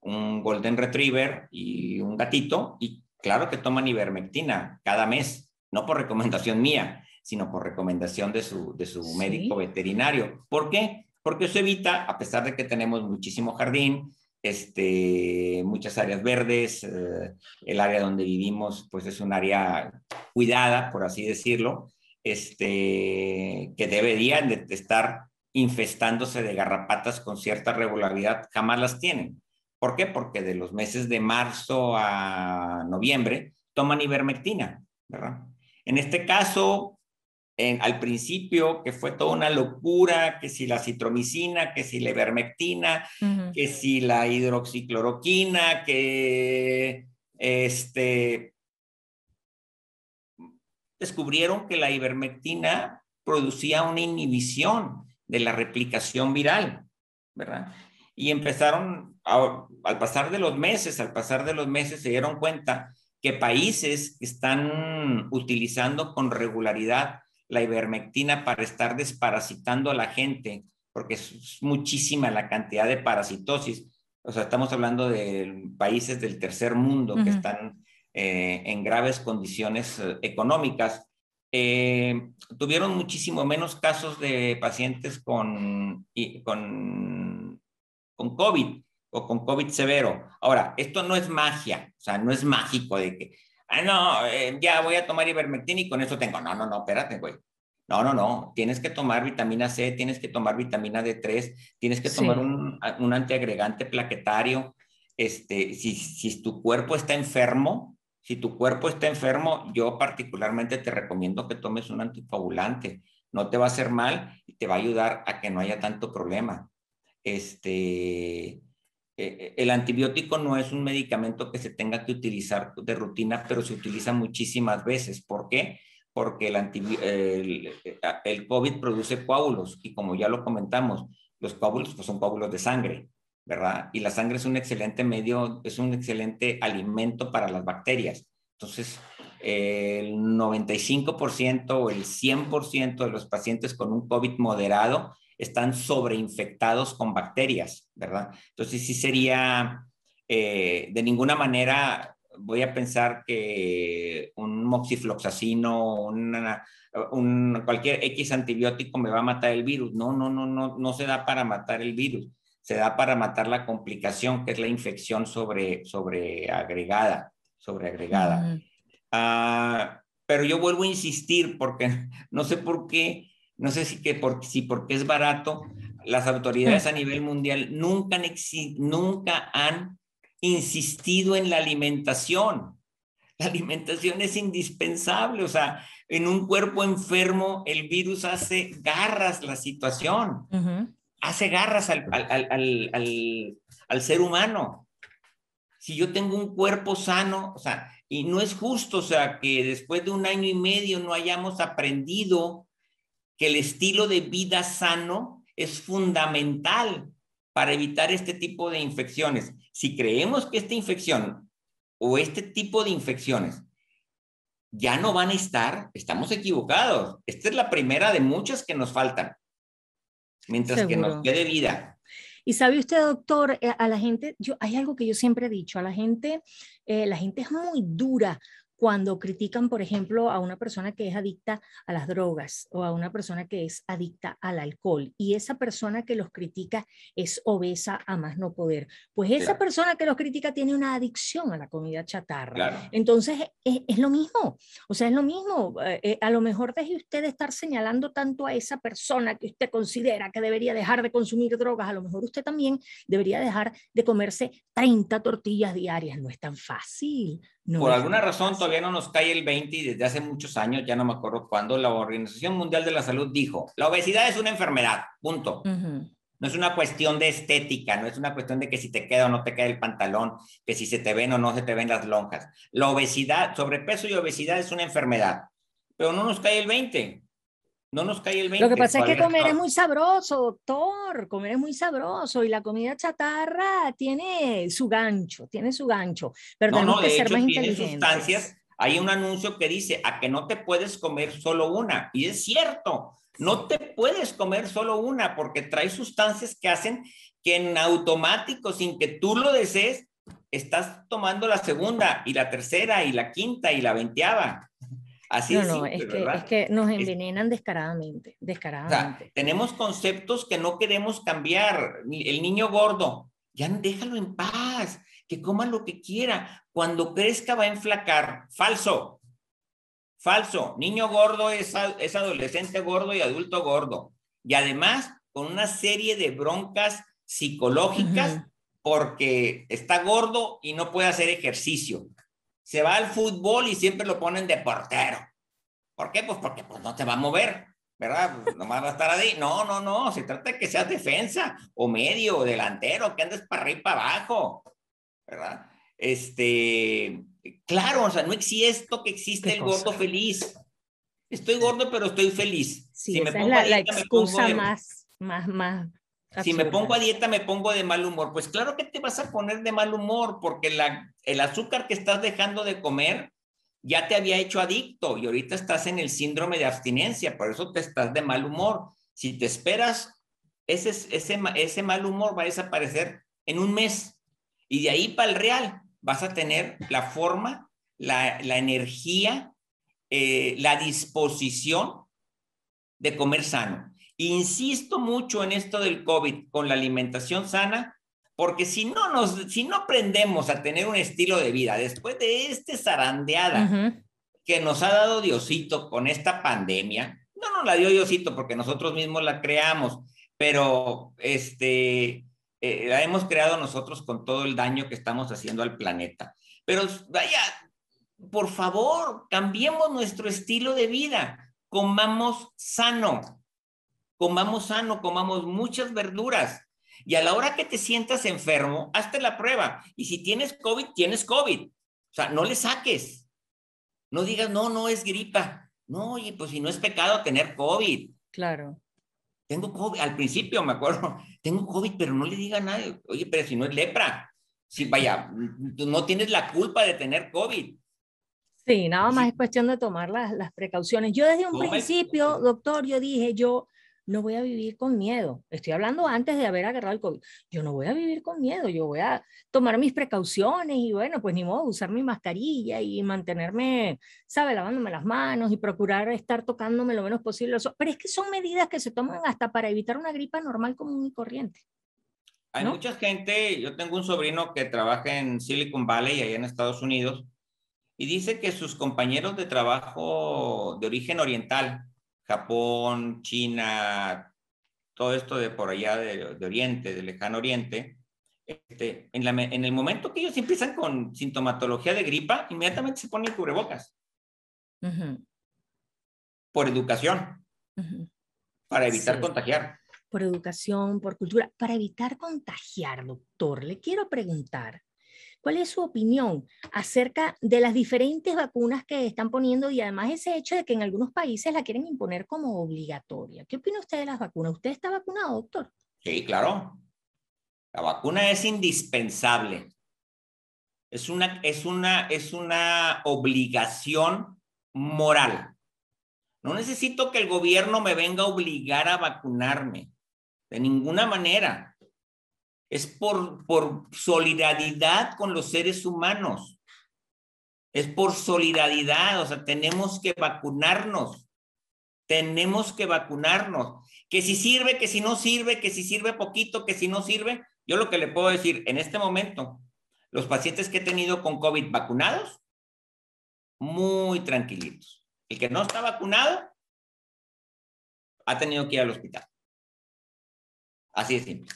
un golden retriever y un gatito, y claro que toman ivermectina cada mes, no por recomendación mía, sino por recomendación de su, de su médico veterinario. ¿Por qué? Porque eso evita, a pesar de que tenemos muchísimo jardín, este, muchas áreas verdes, eh, el área donde vivimos pues es un área cuidada, por así decirlo, este, que deberían de estar infestándose de garrapatas con cierta regularidad, jamás las tienen. ¿Por qué? Porque de los meses de marzo a noviembre toman ivermectina, ¿verdad? En este caso, al principio, que fue toda una locura, que si la citromicina, que si la ivermectina, que si la hidroxicloroquina, que este, descubrieron que la ivermectina producía una inhibición de la replicación viral, ¿verdad? Y empezaron, al pasar de los meses, al pasar de los meses, se dieron cuenta que países que están utilizando con regularidad la ivermectina para estar desparasitando a la gente, porque es muchísima la cantidad de parasitosis. O sea, estamos hablando de países del tercer mundo que están eh, en graves condiciones eh, económicas. Eh, tuvieron muchísimo menos casos de pacientes con, con, con COVID o con COVID severo. Ahora, esto no es magia, o sea, no es mágico de que, ah, no, eh, ya voy a tomar ivermectina y con eso tengo. No, no, no, espérate, güey. No, no, no. Tienes que tomar vitamina C, tienes que tomar vitamina D3, tienes que tomar un, un, antiagregante plaquetario. Este, si, si tu cuerpo está enfermo, si tu cuerpo está enfermo, yo particularmente te recomiendo que tomes un anticoagulante. No te va a hacer mal y te va a ayudar a que no haya tanto problema. Este, eh, el antibiótico no es un medicamento que se tenga que utilizar de rutina, pero se utiliza muchísimas veces. ¿Por qué? Porque el, el, COVID produce coágulos y como ya lo comentamos, los coágulos pues, son coágulos de sangre, ¿verdad? Y la sangre es un excelente medio, es un excelente alimento para las bacterias. Entonces, el 95% o el 100% de los pacientes con un COVID moderado están sobreinfectados con bacterias, ¿verdad? Entonces sí sería, eh, de ninguna manera voy a pensar que un moxifloxacino, una, un, cualquier X antibiótico me va a matar el virus. No, no, no, no, no se da para matar el virus. Se da para matar la complicación, que es la infección sobre, sobre agregada, sobre agregada. Ah, pero yo vuelvo a insistir porque no sé por qué no sé si, que por, si porque es barato, las autoridades a nivel mundial nunca han, nunca han insistido en la alimentación. La alimentación es indispensable, o sea, en un cuerpo enfermo el virus hace garras la situación, hace garras al, al, ser humano. Si yo tengo un cuerpo sano, o sea, y no es justo, o sea, que después de un año y medio no hayamos aprendido que el estilo de vida sano es fundamental para evitar este tipo de infecciones. Si creemos que esta infección o este tipo de infecciones ya no van a estar, estamos equivocados. Esta es la primera de muchas que nos faltan, mientras que nos quede vida. Y sabe usted, doctor, eh, a la gente, yo, hay algo que yo siempre he dicho, a la gente, eh, la gente es muy dura cuando critican, por ejemplo, a una persona que es adicta a las drogas o a una persona que es adicta al alcohol y esa persona que los critica es obesa a más no poder, pues esa persona que los critica tiene una adicción a la comida chatarra. Entonces es, lo mismo, o sea, es lo mismo. Eh, eh, a lo mejor deje usted de estar señalando tanto a esa persona que usted considera que debería dejar de consumir drogas, a lo mejor usted también debería dejar de comerse 30 tortillas diarias. No es tan fácil. Por alguna razón todavía no nos cae el 20 y desde hace muchos años, ya no me acuerdo cuándo, la Organización Mundial de la Salud dijo, la obesidad es una enfermedad, punto. No es una cuestión de estética, no es una cuestión de que si te queda o no te queda el pantalón, que si se te ven o no se te ven las lonjas. La obesidad, sobrepeso y obesidad es una enfermedad. pero no nos cae el 20. No nos cae el 20. Lo que pasa es que comer es muy sabroso, doctor. Comer es muy sabroso y la comida chatarra tiene su gancho, tiene su gancho. Pero tenemos que ser más inteligentes. Sustancias. Hay un anuncio que dice a que no te puedes comer solo una. Y es cierto, no te puedes comer solo una porque trae sustancias que hacen que en automático, sin que tú lo desees, estás tomando la segunda y la tercera y la quinta y la veinteava. Así no, no, es, que, es que nos envenenan descaradamente, descaradamente. tenemos conceptos que no queremos cambiar. El niño gordo, ya déjalo en paz, que coma lo que quiera. Cuando crezca va a enflacar. Falso. Falso. Niño gordo es, es adolescente gordo y adulto gordo. Y además con una serie de broncas psicológicas porque está gordo y no puede hacer ejercicio se va al fútbol y siempre lo ponen de portero. ¿Por qué? Pues porque pues, no te va a mover, ¿verdad? Pues, nomás va a estar ahí. No, no, no, se trata de que seas defensa o medio o delantero, que andes para arriba y para abajo, ¿verdad? Este, claro, o sea, no existe esto que existe el gordo feliz. Estoy gordo, pero estoy feliz. Sí, si me pongo es la, excusa más, más, más si me pongo a dieta, me pongo de mal humor. Pues claro que te vas a poner de mal humor porque la, el azúcar que estás dejando de comer ya te había hecho adicto y ahorita estás en el síndrome de abstinencia, por eso te estás de mal humor. Si te esperas, ese, ese, ese mal humor va a desaparecer en un mes y de ahí para el real vas a tener la forma, la, la energía, eh, la disposición de comer sano. Insisto mucho en esto del COVID con la alimentación sana, porque si no nos, si no aprendemos a tener un estilo de vida después de este zarandeada que nos ha dado Diosito con esta pandemia, no nos la dio Diosito porque nosotros mismos la creamos, pero este, eh, la hemos creado nosotros con todo el daño que estamos haciendo al planeta. Pero vaya, por favor, cambiemos nuestro estilo de vida, comamos sano, comamos sano, comamos muchas verduras. Y a la hora que te sientas enfermo, hazte la prueba. Y si tienes COVID, tienes COVID. O sea, no le saques. No digas, no, no es gripa. No, oye, pues si no es pecado tener COVID. Claro. Tengo COVID, al principio me acuerdo, tengo COVID, pero no le diga a nadie, oye, pero si no es lepra, si vaya, no tienes la culpa de tener COVID. Sí, nada más es cuestión de tomar las, las precauciones. Yo desde un principio, doctor, yo dije, yo, no voy a vivir con miedo. Estoy hablando antes de haber agarrado el COVID. Yo no voy a vivir con miedo, yo voy a tomar mis precauciones y bueno, pues ni modo, usar mi mascarilla y mantenerme, ¿sabe? Lavándome las manos y procurar estar tocándome lo menos posible. Pero es que son medidas que se toman hasta para evitar una gripa normal común y corriente. Hay mucha gente, yo tengo un sobrino que trabaja en Silicon Valley, allá en Estados Unidos, y dice que sus compañeros de trabajo de origen oriental, Japón, China, todo esto de por allá de, Oriente, del lejano Oriente, este, en, la, en, el momento que ellos empiezan con sintomatología de gripa, inmediatamente se ponen cubrebocas. Por educación. Para evitar contagiar. Por educación, por cultura. Para evitar contagiar, doctor, le quiero preguntar, ¿Cuál es su opinión acerca de las diferentes vacunas que están poniendo y además ese hecho de que en algunos países la quieren imponer como obligatoria? ¿Qué opina usted de las vacunas? ¿Usted está vacunado, doctor? Sí, claro. La vacuna es indispensable. Es una, es una, es una obligación moral. No necesito que el gobierno me venga a obligar a vacunarme. De ninguna manera es por, por solidaridad con los seres humanos. Es por solidaridad, o sea, tenemos que vacunarnos. Tenemos que vacunarnos. Que si sirve, que si no sirve, que si sirve poquito, que si no sirve. Yo lo que le puedo decir en este momento, los pacientes que he tenido con COVID vacunados, muy tranquilitos. El que no está vacunado ha tenido que ir al hospital. Así de simple.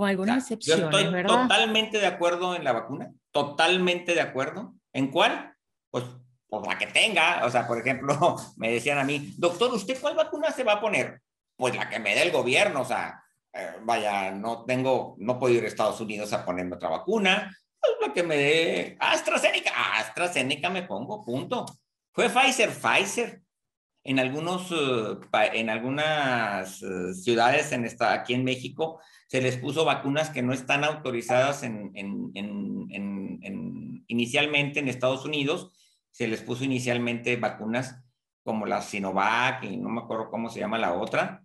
Con algunas excepciones, Yo estoy totalmente de acuerdo en la vacuna, totalmente de acuerdo. ¿En cuál? Pues, pues, la que tenga. O sea, por ejemplo, me decían a mí, doctor, ¿usted cuál vacuna se va a poner? Pues la que me dé el gobierno, o sea, eh, vaya, no tengo, no puedo ir a Estados Unidos a ponerme otra vacuna, pues la que me dé AstraZeneca, AstraZeneca me pongo, punto. Fue Pfizer, Pfizer. En, algunos, uh, en algunas uh, ciudades en esta, aquí en México se les puso vacunas que no están autorizadas en, en, en, inicialmente en Estados Unidos, se les puso inicialmente vacunas como la Sinovac y no me acuerdo cómo se llama la otra.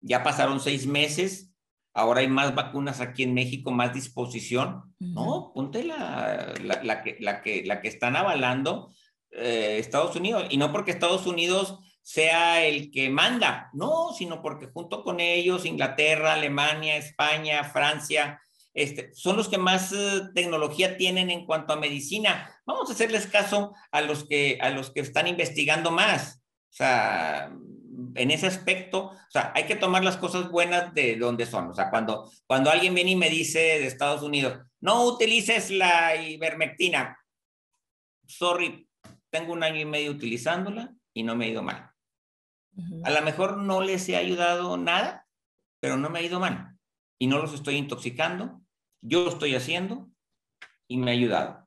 Ya pasaron seis meses ahora hay más vacunas aquí en México, más disposición. No, ponte la, la, que, la, que, la que están avalando eh, Estados Unidos. Y no porque Estados Unidos sea el que manda, no, sino porque junto con ellos Inglaterra, Alemania, España, Francia, este, son los que más eh, tecnología tienen en cuanto a medicina. Vamos a hacerles caso a los que, a los que están investigando más. O sea, en ese aspecto, o sea, hay que tomar las cosas buenas de donde son. O sea, cuando, cuando alguien viene y me dice de Estados Unidos, no utilices la ivermectina. Sorry, tengo un año y medio utilizándola y no me ha ido mal. A lo mejor no les he ayudado nada, pero no me ha ido mal. Y no los estoy intoxicando. Yo lo estoy haciendo y me ha ayudado.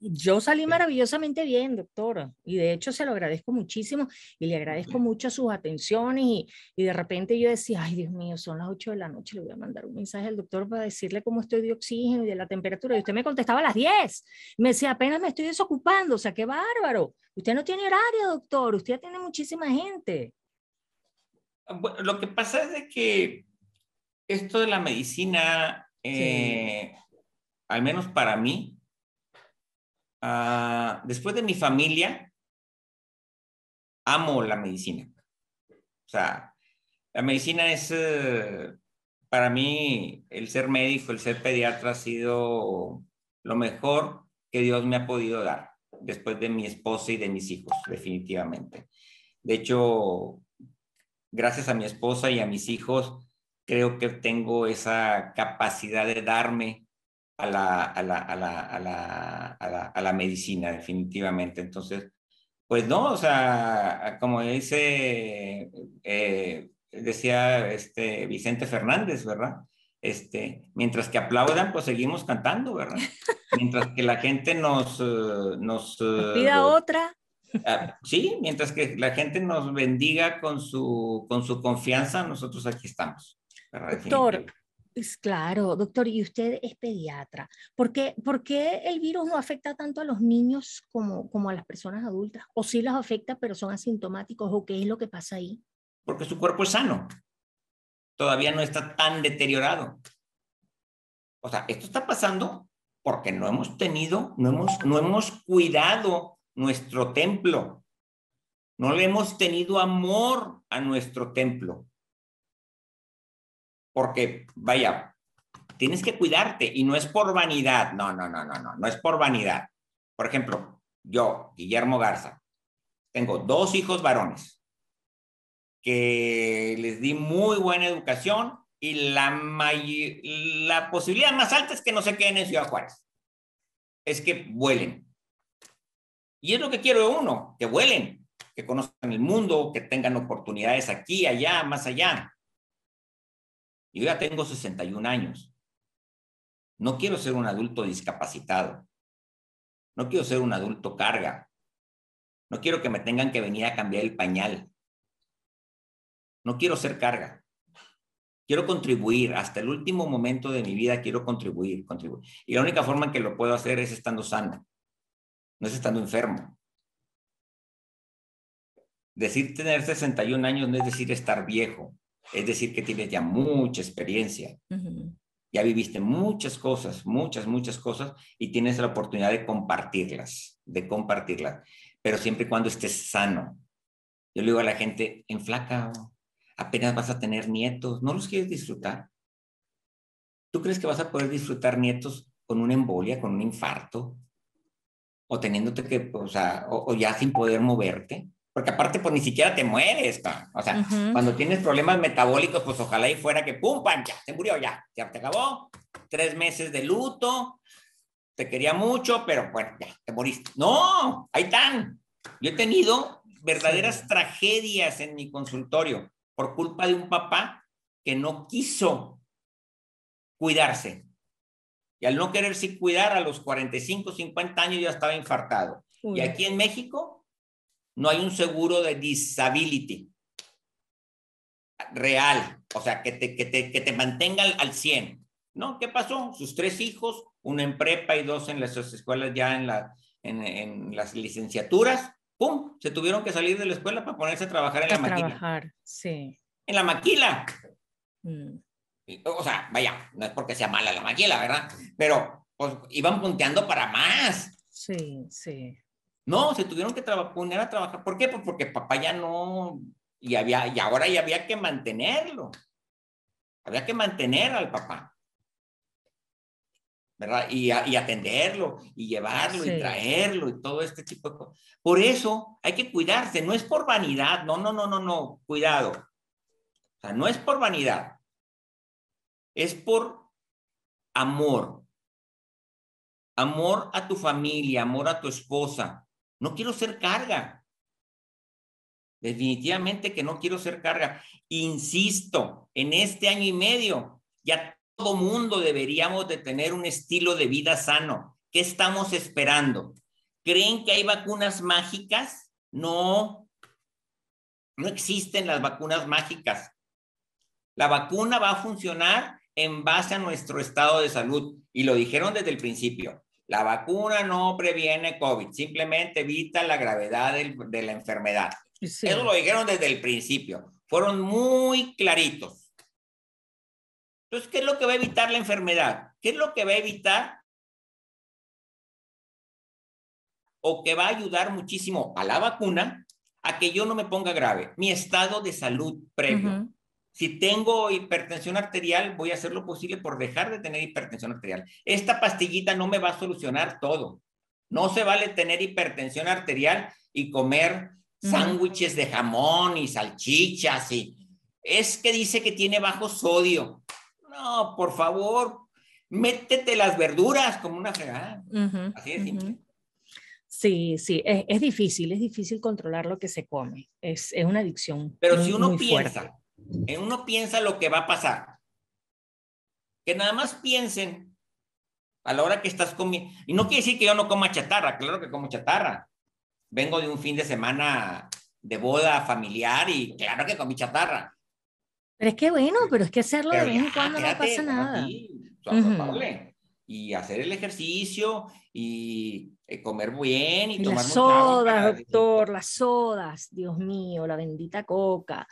Yo salí maravillosamente bien, doctora, y de hecho se lo agradezco muchísimo y le agradezco mucho sus atenciones y, y, de repente yo decía, ay Dios mío, son las 8 de la noche, le voy a mandar un mensaje al doctor para decirle cómo estoy de oxígeno y de la temperatura y usted me contestaba a las 10, me decía, apenas me estoy desocupando, o sea, qué bárbaro, usted no tiene horario, doctor, usted tiene muchísima gente. Bueno, lo que pasa es de que esto de la medicina, eh, al menos para mí, Ah, después de mi familia, amo la medicina. O sea, la medicina es, eh, para mí, el ser médico, el ser pediatra ha sido lo mejor que Dios me ha podido dar, después de mi esposa y de mis hijos, definitivamente. De hecho, gracias a mi esposa y a mis hijos, creo que tengo esa capacidad de darme a la, a la, a la, a la, a la, medicina, definitivamente. Entonces, pues no, o sea, como dice, eh, decía este Vicente Fernández, ¿verdad? Este, mientras que aplaudan, pues seguimos cantando, ¿verdad? Mientras que la gente nos... Eh, nos pida otra. Ah, sí, mientras que la gente nos bendiga con su, con su confianza, nosotros aquí estamos. Doctor, es claro, doctor, y usted es pediatra. ¿Por qué, ¿Por qué, el virus no afecta tanto a los niños como, como a las personas adultas? ¿O sí los afecta, pero son asintomáticos? ¿O qué es lo que pasa ahí? Porque su cuerpo es sano. Todavía no está tan deteriorado. O sea, esto está pasando porque no hemos tenido, no hemos, no hemos cuidado nuestro templo. No le hemos tenido amor a nuestro templo porque, vaya, tienes que cuidarte y no es por vanidad, no, no, no, no, no, no es por vanidad. Por ejemplo, yo, Guillermo Garza, tengo dos hijos varones que les di muy buena educación y la, la posibilidad más alta es que no se queden en Ciudad Juárez. Es que vuelen. Y es lo que quiero de uno, que vuelen, que conozcan el mundo, que tengan oportunidades aquí, allá, más allá. Yo ya tengo 61 años. No quiero ser un adulto discapacitado. No quiero ser un adulto carga. No quiero que me tengan que venir a cambiar el pañal. No quiero ser carga. Quiero contribuir. Hasta el último momento de mi vida quiero contribuir, contribuir. Y la única forma en que lo puedo hacer es estando sano. No es estando enfermo. Decir tener 61 años no es decir estar viejo. Es decir, que tienes ya mucha experiencia. Ya viviste muchas cosas, muchas, muchas cosas y tienes la oportunidad de compartirlas, de compartirlas, pero siempre y cuando estés sano. Yo le digo a la gente, en flaca, apenas vas a tener nietos, ¿no los quieres disfrutar? ¿Tú crees que vas a poder disfrutar nietos con una embolia, con un infarto? O teniéndote que, o sea, o ya sin poder moverte porque aparte pues ni siquiera te mueres, o sea, cuando tienes problemas metabólicos, pues ojalá y fuera que pum, pan, ya, se murió, ya, ya te acabó, tres meses de luto, te quería mucho, pero bueno, ya, te moriste. No, ahí están. Yo he tenido verdaderas tragedias en mi consultorio por culpa de un papá que no quiso cuidarse. Y al no quererse cuidar a los 45, 50 años ya estaba infartado. Y aquí en México no hay un seguro de disability real, o sea, que te, que te, que te mantenga al, 100. ¿No? ¿Qué pasó? Sus tres hijos, uno en prepa y dos en las escuelas ya en, la, en, en las licenciaturas, ¡pum! Se tuvieron que salir de la escuela para ponerse a trabajar en la maquila. trabajar, sí. En la maquila. Mm. O sea, vaya, no es porque sea mala la maquila, ¿verdad? Pero pues, iban punteando para más. Sí, sí. No, se tuvieron que poner a trabajar. ¿Por qué? Pues porque papá ya no, y, había, y ahora ya había que mantenerlo. Había que mantener al papá. ¿verdad? Y, y, atenderlo, y llevarlo, y traerlo, y todo este tipo de cosas. Por eso hay que cuidarse, no es por vanidad, no, no, no, no, no, cuidado. O sea, no es por vanidad, es por amor. Amor a tu familia, amor a tu esposa. No quiero ser carga. Definitivamente que no quiero ser carga. Insisto, en este año y medio ya todo mundo deberíamos de tener un estilo de vida sano. ¿Qué estamos esperando? ¿Creen que hay vacunas mágicas? No, no existen las vacunas mágicas. La vacuna va a funcionar en base a nuestro estado de salud y lo dijeron desde el principio. La vacuna no previene COVID, simplemente evita la gravedad de la enfermedad. Eso lo dijeron desde el principio. Fueron muy claritos. Entonces, ¿qué es lo que va a evitar la enfermedad? ¿Qué es lo que va a evitar o que va a ayudar muchísimo a la vacuna a que yo no me ponga grave? Mi estado de salud previo. Si tengo hipertensión arterial, voy a hacer lo posible por dejar de tener hipertensión arterial. Esta pastillita no me va a solucionar todo. No se vale tener hipertensión arterial y comer sándwiches de jamón y salchichas y es que dice que tiene bajo sodio. No, por favor, métete las verduras como una fregada. Así de simple. Sí, sí, es, difícil, es difícil controlar lo que se come. Es, es una adicción. Pero si uno piensa, en uno piensa lo que va a pasar, que nada más piensen a la hora que estás comiendo. Y no quiere decir que yo no coma chatarra, claro que como chatarra vengo de un fin de semana de boda familiar y claro que comí chatarra. Pero es que bueno, pero es que hacerlo de vez en cuando no pasa nada. Y hacer el ejercicio y eh, comer bien y, tomar Las sodas, doctor, las sodas, Dios mío, la bendita coca.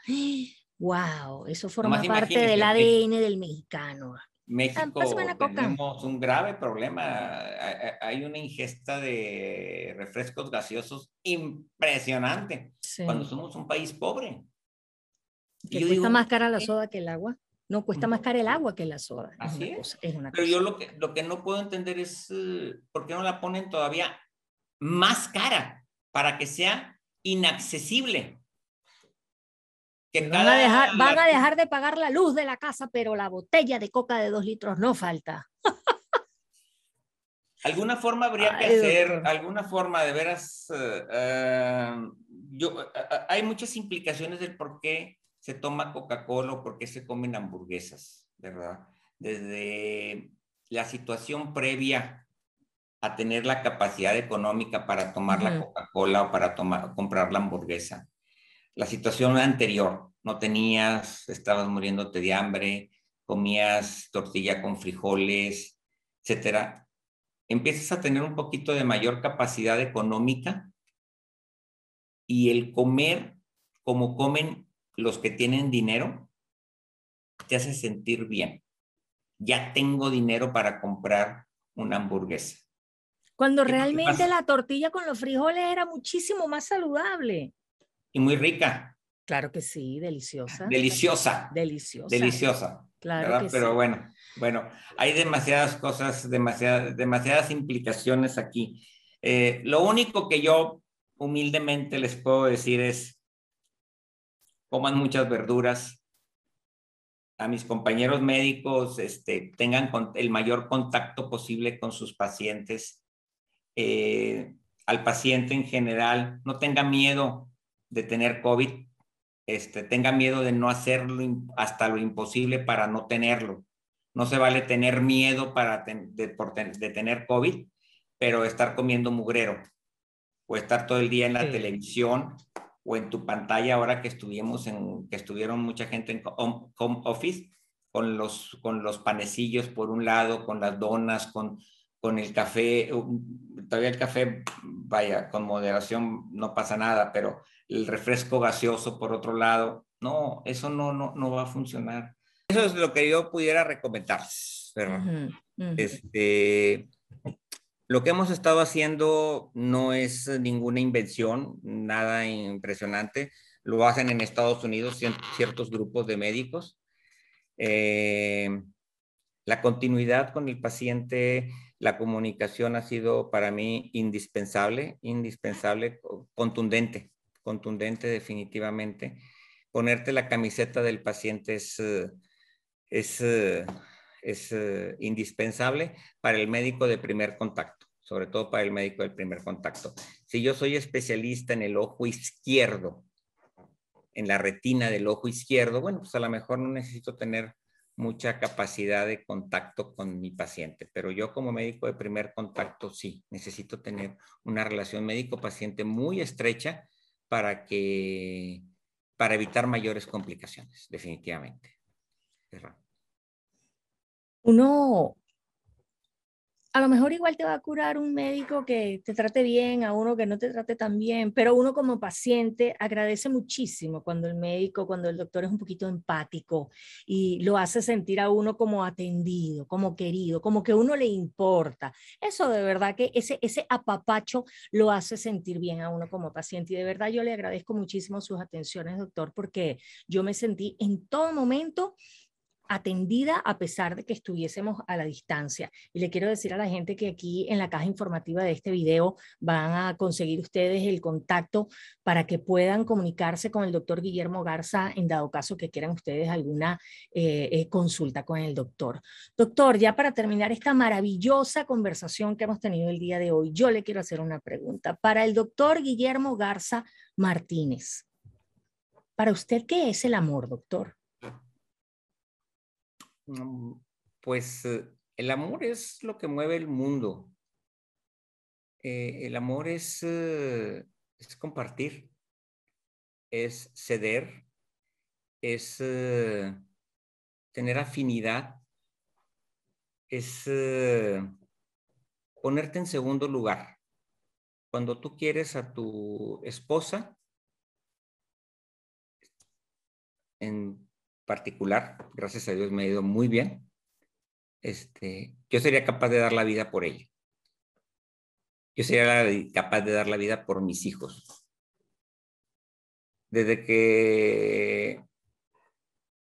Wow, eso forma parte del ADN del mexicano. México tenemos un grave problema. Hay una ingesta de refrescos gaseosos impresionante cuando somos un país pobre. ¿Que cuesta más cara la soda que el agua? No, cuesta más cara el agua que la soda. Así es. Pero yo lo que, lo que no puedo entender es eh, por qué no la ponen todavía más cara para que sea inaccesible van, a dejar, van a dejar de pagar la luz de la casa, pero la botella de coca de dos litros no falta. Alguna forma habría que hacer, alguna forma de veras, eh, eh, yo, eh, hay muchas implicaciones del por qué se toma Coca-Cola o por qué se comen hamburguesas, ¿verdad? Desde la situación previa a tener la capacidad económica para tomar la Coca-Cola o para tomar, comprar la hamburguesa la situación anterior. No tenías, estabas muriéndote de hambre, comías tortilla con frijoles, etcétera. Empiezas a tener un poquito de mayor capacidad económica y el comer como comen los que tienen dinero te hace sentir bien. Ya tengo dinero para comprar una hamburguesa. Cuando realmente la tortilla con los frijoles era muchísimo más saludable y muy rica. Claro que sí, deliciosa. Deliciosa. Deliciosa. Deliciosa. Claro Pero bueno, bueno, hay demasiadas cosas, demasiadas, demasiadas implicaciones aquí. Eh, lo único que yo humildemente les puedo decir es, coman muchas verduras, a mis compañeros médicos este, tengan el mayor contacto posible con sus pacientes, eh, al paciente en general, no tenga miedo de tener COVID, este, tenga miedo de no hacerlo hasta lo imposible para no tenerlo. No se vale tener miedo para de, tener COVID, pero estar comiendo mugrero. o estar todo el día en la televisión o en tu pantalla ahora que estuvimos en, que estuvieron mucha gente en home, office, con los, con los panecillos por un lado, con las donas, con, con el café, todavía el café, vaya, con moderación no pasa nada, pero el refresco gaseoso por otro lado, no, eso no, no, no va a funcionar. Eso es lo que yo pudiera recomendar. Este, lo que hemos estado haciendo no es ninguna invención, nada impresionante. Lo hacen en Estados Unidos ciertos grupos de médicos. Eh, la continuidad con el paciente, la comunicación ha sido para mí indispensable, indispensable, contundente, contundente definitivamente. Ponerte la camiseta del paciente es, es es eh, indispensable para el médico de primer contacto, sobre todo para el médico de primer contacto. Si yo soy especialista en el ojo izquierdo, en la retina del ojo izquierdo, bueno, pues a lo mejor no necesito tener mucha capacidad de contacto con mi paciente, pero yo como médico de primer contacto sí, necesito tener una relación médico-paciente muy estrecha para que para evitar mayores complicaciones, definitivamente. Uno, a lo mejor igual te va a curar un médico que te trate bien, a uno que no te trate tan bien, pero uno como paciente agradece muchísimo cuando el médico, cuando el doctor es un poquito empático y lo hace sentir a uno como atendido, como querido, como que uno le importa. Eso de verdad que ese, ese apapacho lo hace sentir bien a uno como paciente y de verdad yo le agradezco muchísimo sus atenciones, doctor, porque yo me sentí en todo momento atendida a pesar de que estuviésemos a la distancia. Y le quiero decir a la gente que aquí en la caja informativa de este video van a conseguir ustedes el contacto para que puedan comunicarse con el doctor Guillermo Garza en dado caso que quieran ustedes alguna eh, eh, consulta con el doctor. Doctor, ya para terminar esta maravillosa conversación que hemos tenido el día de hoy, yo le quiero hacer una pregunta. Para el doctor Guillermo Garza Martínez, ¿para usted qué es el amor, doctor? Mm, pues eh, el amor es lo que mueve el mundo. Eh, el amor eh, es, compartir, es ceder, es tener afinidad, es ponerte en segundo lugar. Cuando tú quieres a tu esposa, en particular, gracias a Dios me ha ido muy bien, este, yo sería capaz de dar la vida por ella. Yo sería capaz de dar la vida por mis hijos. Desde que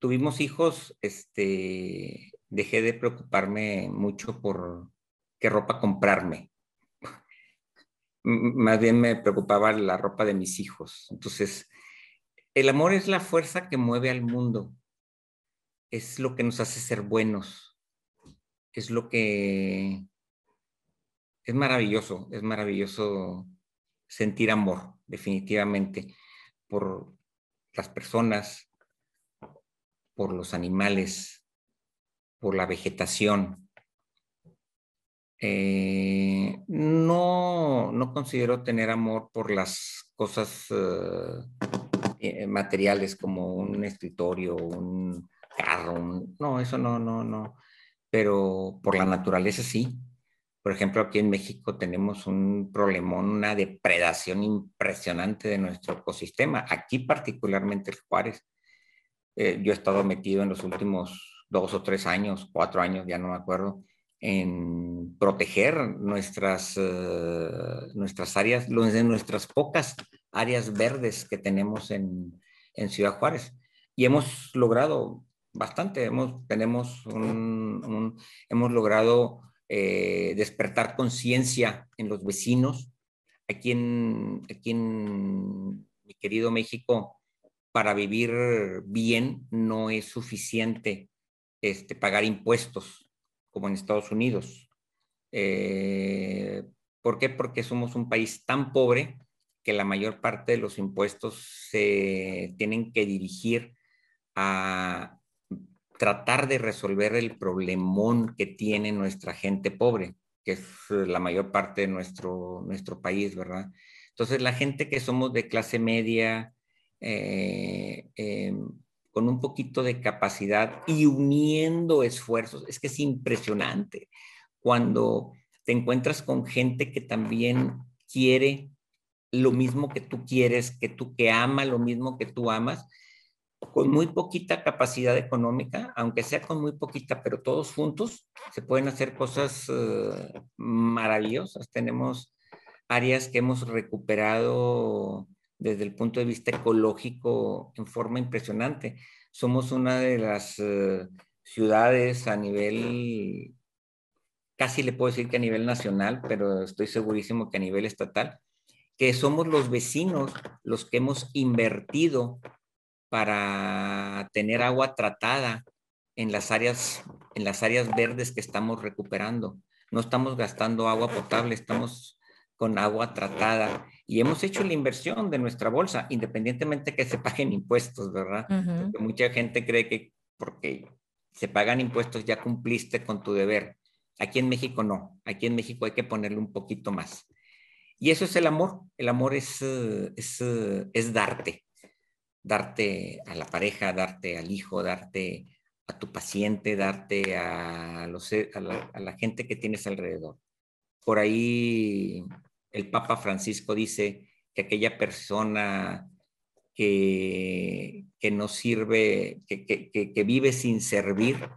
tuvimos hijos, este, dejé de preocuparme mucho por qué ropa comprarme. Más bien me preocupaba la ropa de mis hijos. Entonces, el amor es la fuerza que mueve al mundo es lo que nos hace ser buenos, es lo que es maravilloso, es maravilloso sentir amor, definitivamente, por las personas, por los animales, por la vegetación. Eh, no, no considero tener amor por las cosas eh, eh, materiales como un escritorio, un, carro, no, eso no, no, no, pero por la naturaleza sí. Por ejemplo, aquí en México tenemos un problemón, una depredación impresionante de nuestro ecosistema. Aquí particularmente el Juárez. Eh, yo he estado metido en los últimos dos o tres años, cuatro años, ya no me acuerdo, en proteger nuestras, eh, nuestras áreas, nuestras pocas áreas verdes que tenemos en, en Ciudad Juárez. Y hemos logrado bastante. Hemos, tenemos hemos logrado eh, despertar conciencia en los vecinos. Aquí en, aquí en mi querido México, para vivir bien no es suficiente este, pagar impuestos como en Estados Unidos. Eh, ¿Por qué? Porque somos un país tan pobre que la mayor parte de los impuestos se tienen que dirigir a, tratar de resolver el problemón que tiene nuestra gente pobre, que es la mayor parte de nuestro, nuestro país, ¿verdad? Entonces, la gente que somos de clase media, eh, em, con un poquito de capacidad y uniendo esfuerzos, es que es impresionante cuando te encuentras con gente que también quiere lo mismo que tú quieres, que tú que ama lo mismo que tú amas, con muy poquita capacidad económica, aunque sea con muy poquita, pero todos juntos se pueden hacer cosas eh, maravillosas. Tenemos áreas que hemos recuperado desde el punto de vista ecológico en forma impresionante. Somos una de las eh, ciudades a nivel, casi le puedo decir que a nivel nacional, pero estoy segurísimo que a nivel estatal, que somos los vecinos los que hemos invertido para tener agua tratada en las áreas, en las áreas verdes que estamos recuperando. No estamos gastando agua potable, estamos con agua tratada y hemos hecho la inversión de nuestra bolsa, independientemente que se paguen impuestos, ¿verdad? Porque mucha gente cree que porque se pagan impuestos ya cumpliste con tu deber. Aquí en México no, aquí en México hay que ponerle un poquito más. Y eso es el amor. El amor es, es, es darte. Darte a la pareja, darte al hijo, darte a tu paciente, darte a, los, a, la, a la gente que tienes alrededor. Por ahí el Papa Francisco dice que aquella persona que, que no sirve, que, que, que, vive sin servir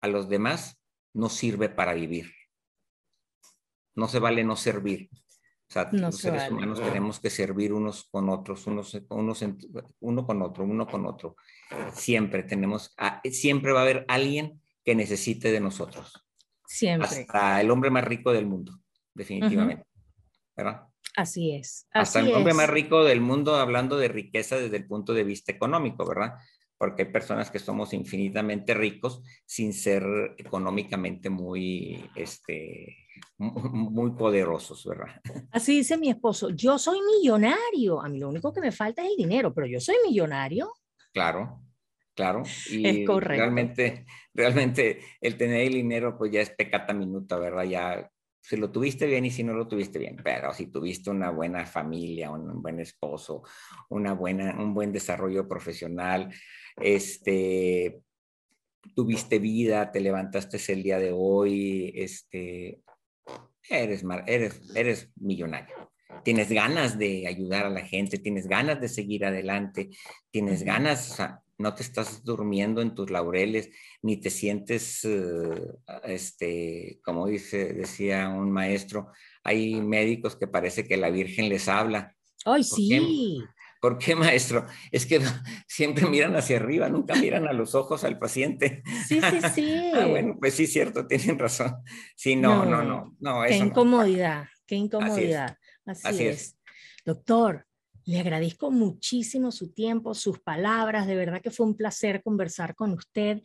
a los demás, no sirve para vivir. No se vale no servir. Sea, los seres humanos tenemos que servir unos con otros, unos, unos, uno con otro, uno con otro. Siempre tenemos, siempre va a haber alguien que necesite de nosotros. Siempre. Hasta el hombre más rico del mundo, definitivamente. ¿Verdad? Así es. Hasta el hombre más rico del mundo hablando de riqueza desde el punto de vista económico, ¿verdad? Porque hay personas que somos infinitamente ricos sin ser económicamente muy, este, muy poderosos, ¿verdad? Así dice mi esposo, yo soy millonario, a mí lo único que me falta es el dinero, pero yo soy millonario. Claro, claro. Y es correcto. Realmente, realmente el tener el dinero pues ya es pecata minuta, ¿verdad? Ya si lo tuviste bien y si no lo tuviste bien, pero si tuviste una buena familia, un buen esposo, una buena, un buen desarrollo profesional, este, tuviste vida, te levantaste el día de hoy, este, eres, eres, eres millonario. Tienes ganas de ayudar a la gente, tienes ganas de seguir adelante, tienes ganas, o sea, no te estás durmiendo en tus laureles, ni te sientes, uh, este, como dice, decía un maestro, hay médicos que parece que la Virgen les habla. ¡Ay, sí! ¿Por qué, maestro? Es que siempre miran hacia arriba, nunca miran a los ojos al paciente. Sí, sí, sí. ah, bueno, pues sí, cierto, tienen razón. Sí, no, no, no, no. qué incomodidad, qué incomodidad. Así, Así es. es. Doctor, le agradezco muchísimo su tiempo, sus palabras, de verdad que fue un placer conversar con usted.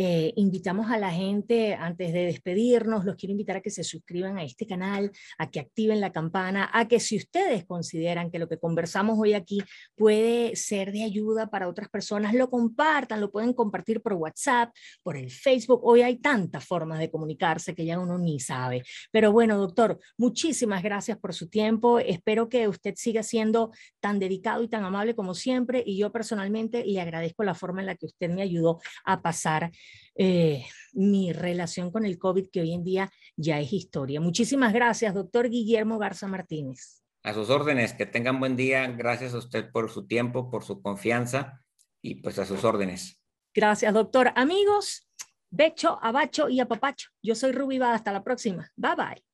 Eh, invitamos a la gente, antes de despedirnos, los quiero invitar a que se suscriban a este canal, a que activen la campana, a que si ustedes consideran que lo que conversamos hoy aquí puede ser de ayuda para otras personas, lo compartan, lo pueden compartir por WhatsApp, por el Facebook. Hoy hay tantas formas de comunicarse que ya uno ni sabe. Pero bueno, doctor, muchísimas gracias por su tiempo. Espero que usted siga siendo tan dedicado y tan amable como siempre y yo personalmente le agradezco la forma en la que usted me ayudó a pasar eh, mi relación con el COVID que hoy en día ya es historia. Muchísimas gracias, doctor Guillermo Garza Martínez. A sus órdenes, que tengan buen día. Gracias a usted por su tiempo, por su confianza y pues a sus órdenes. Gracias, doctor. Amigos, becho, abacho y apapacho. Yo soy Bada. Hasta la próxima. Bye bye.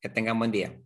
Que tengan buen día.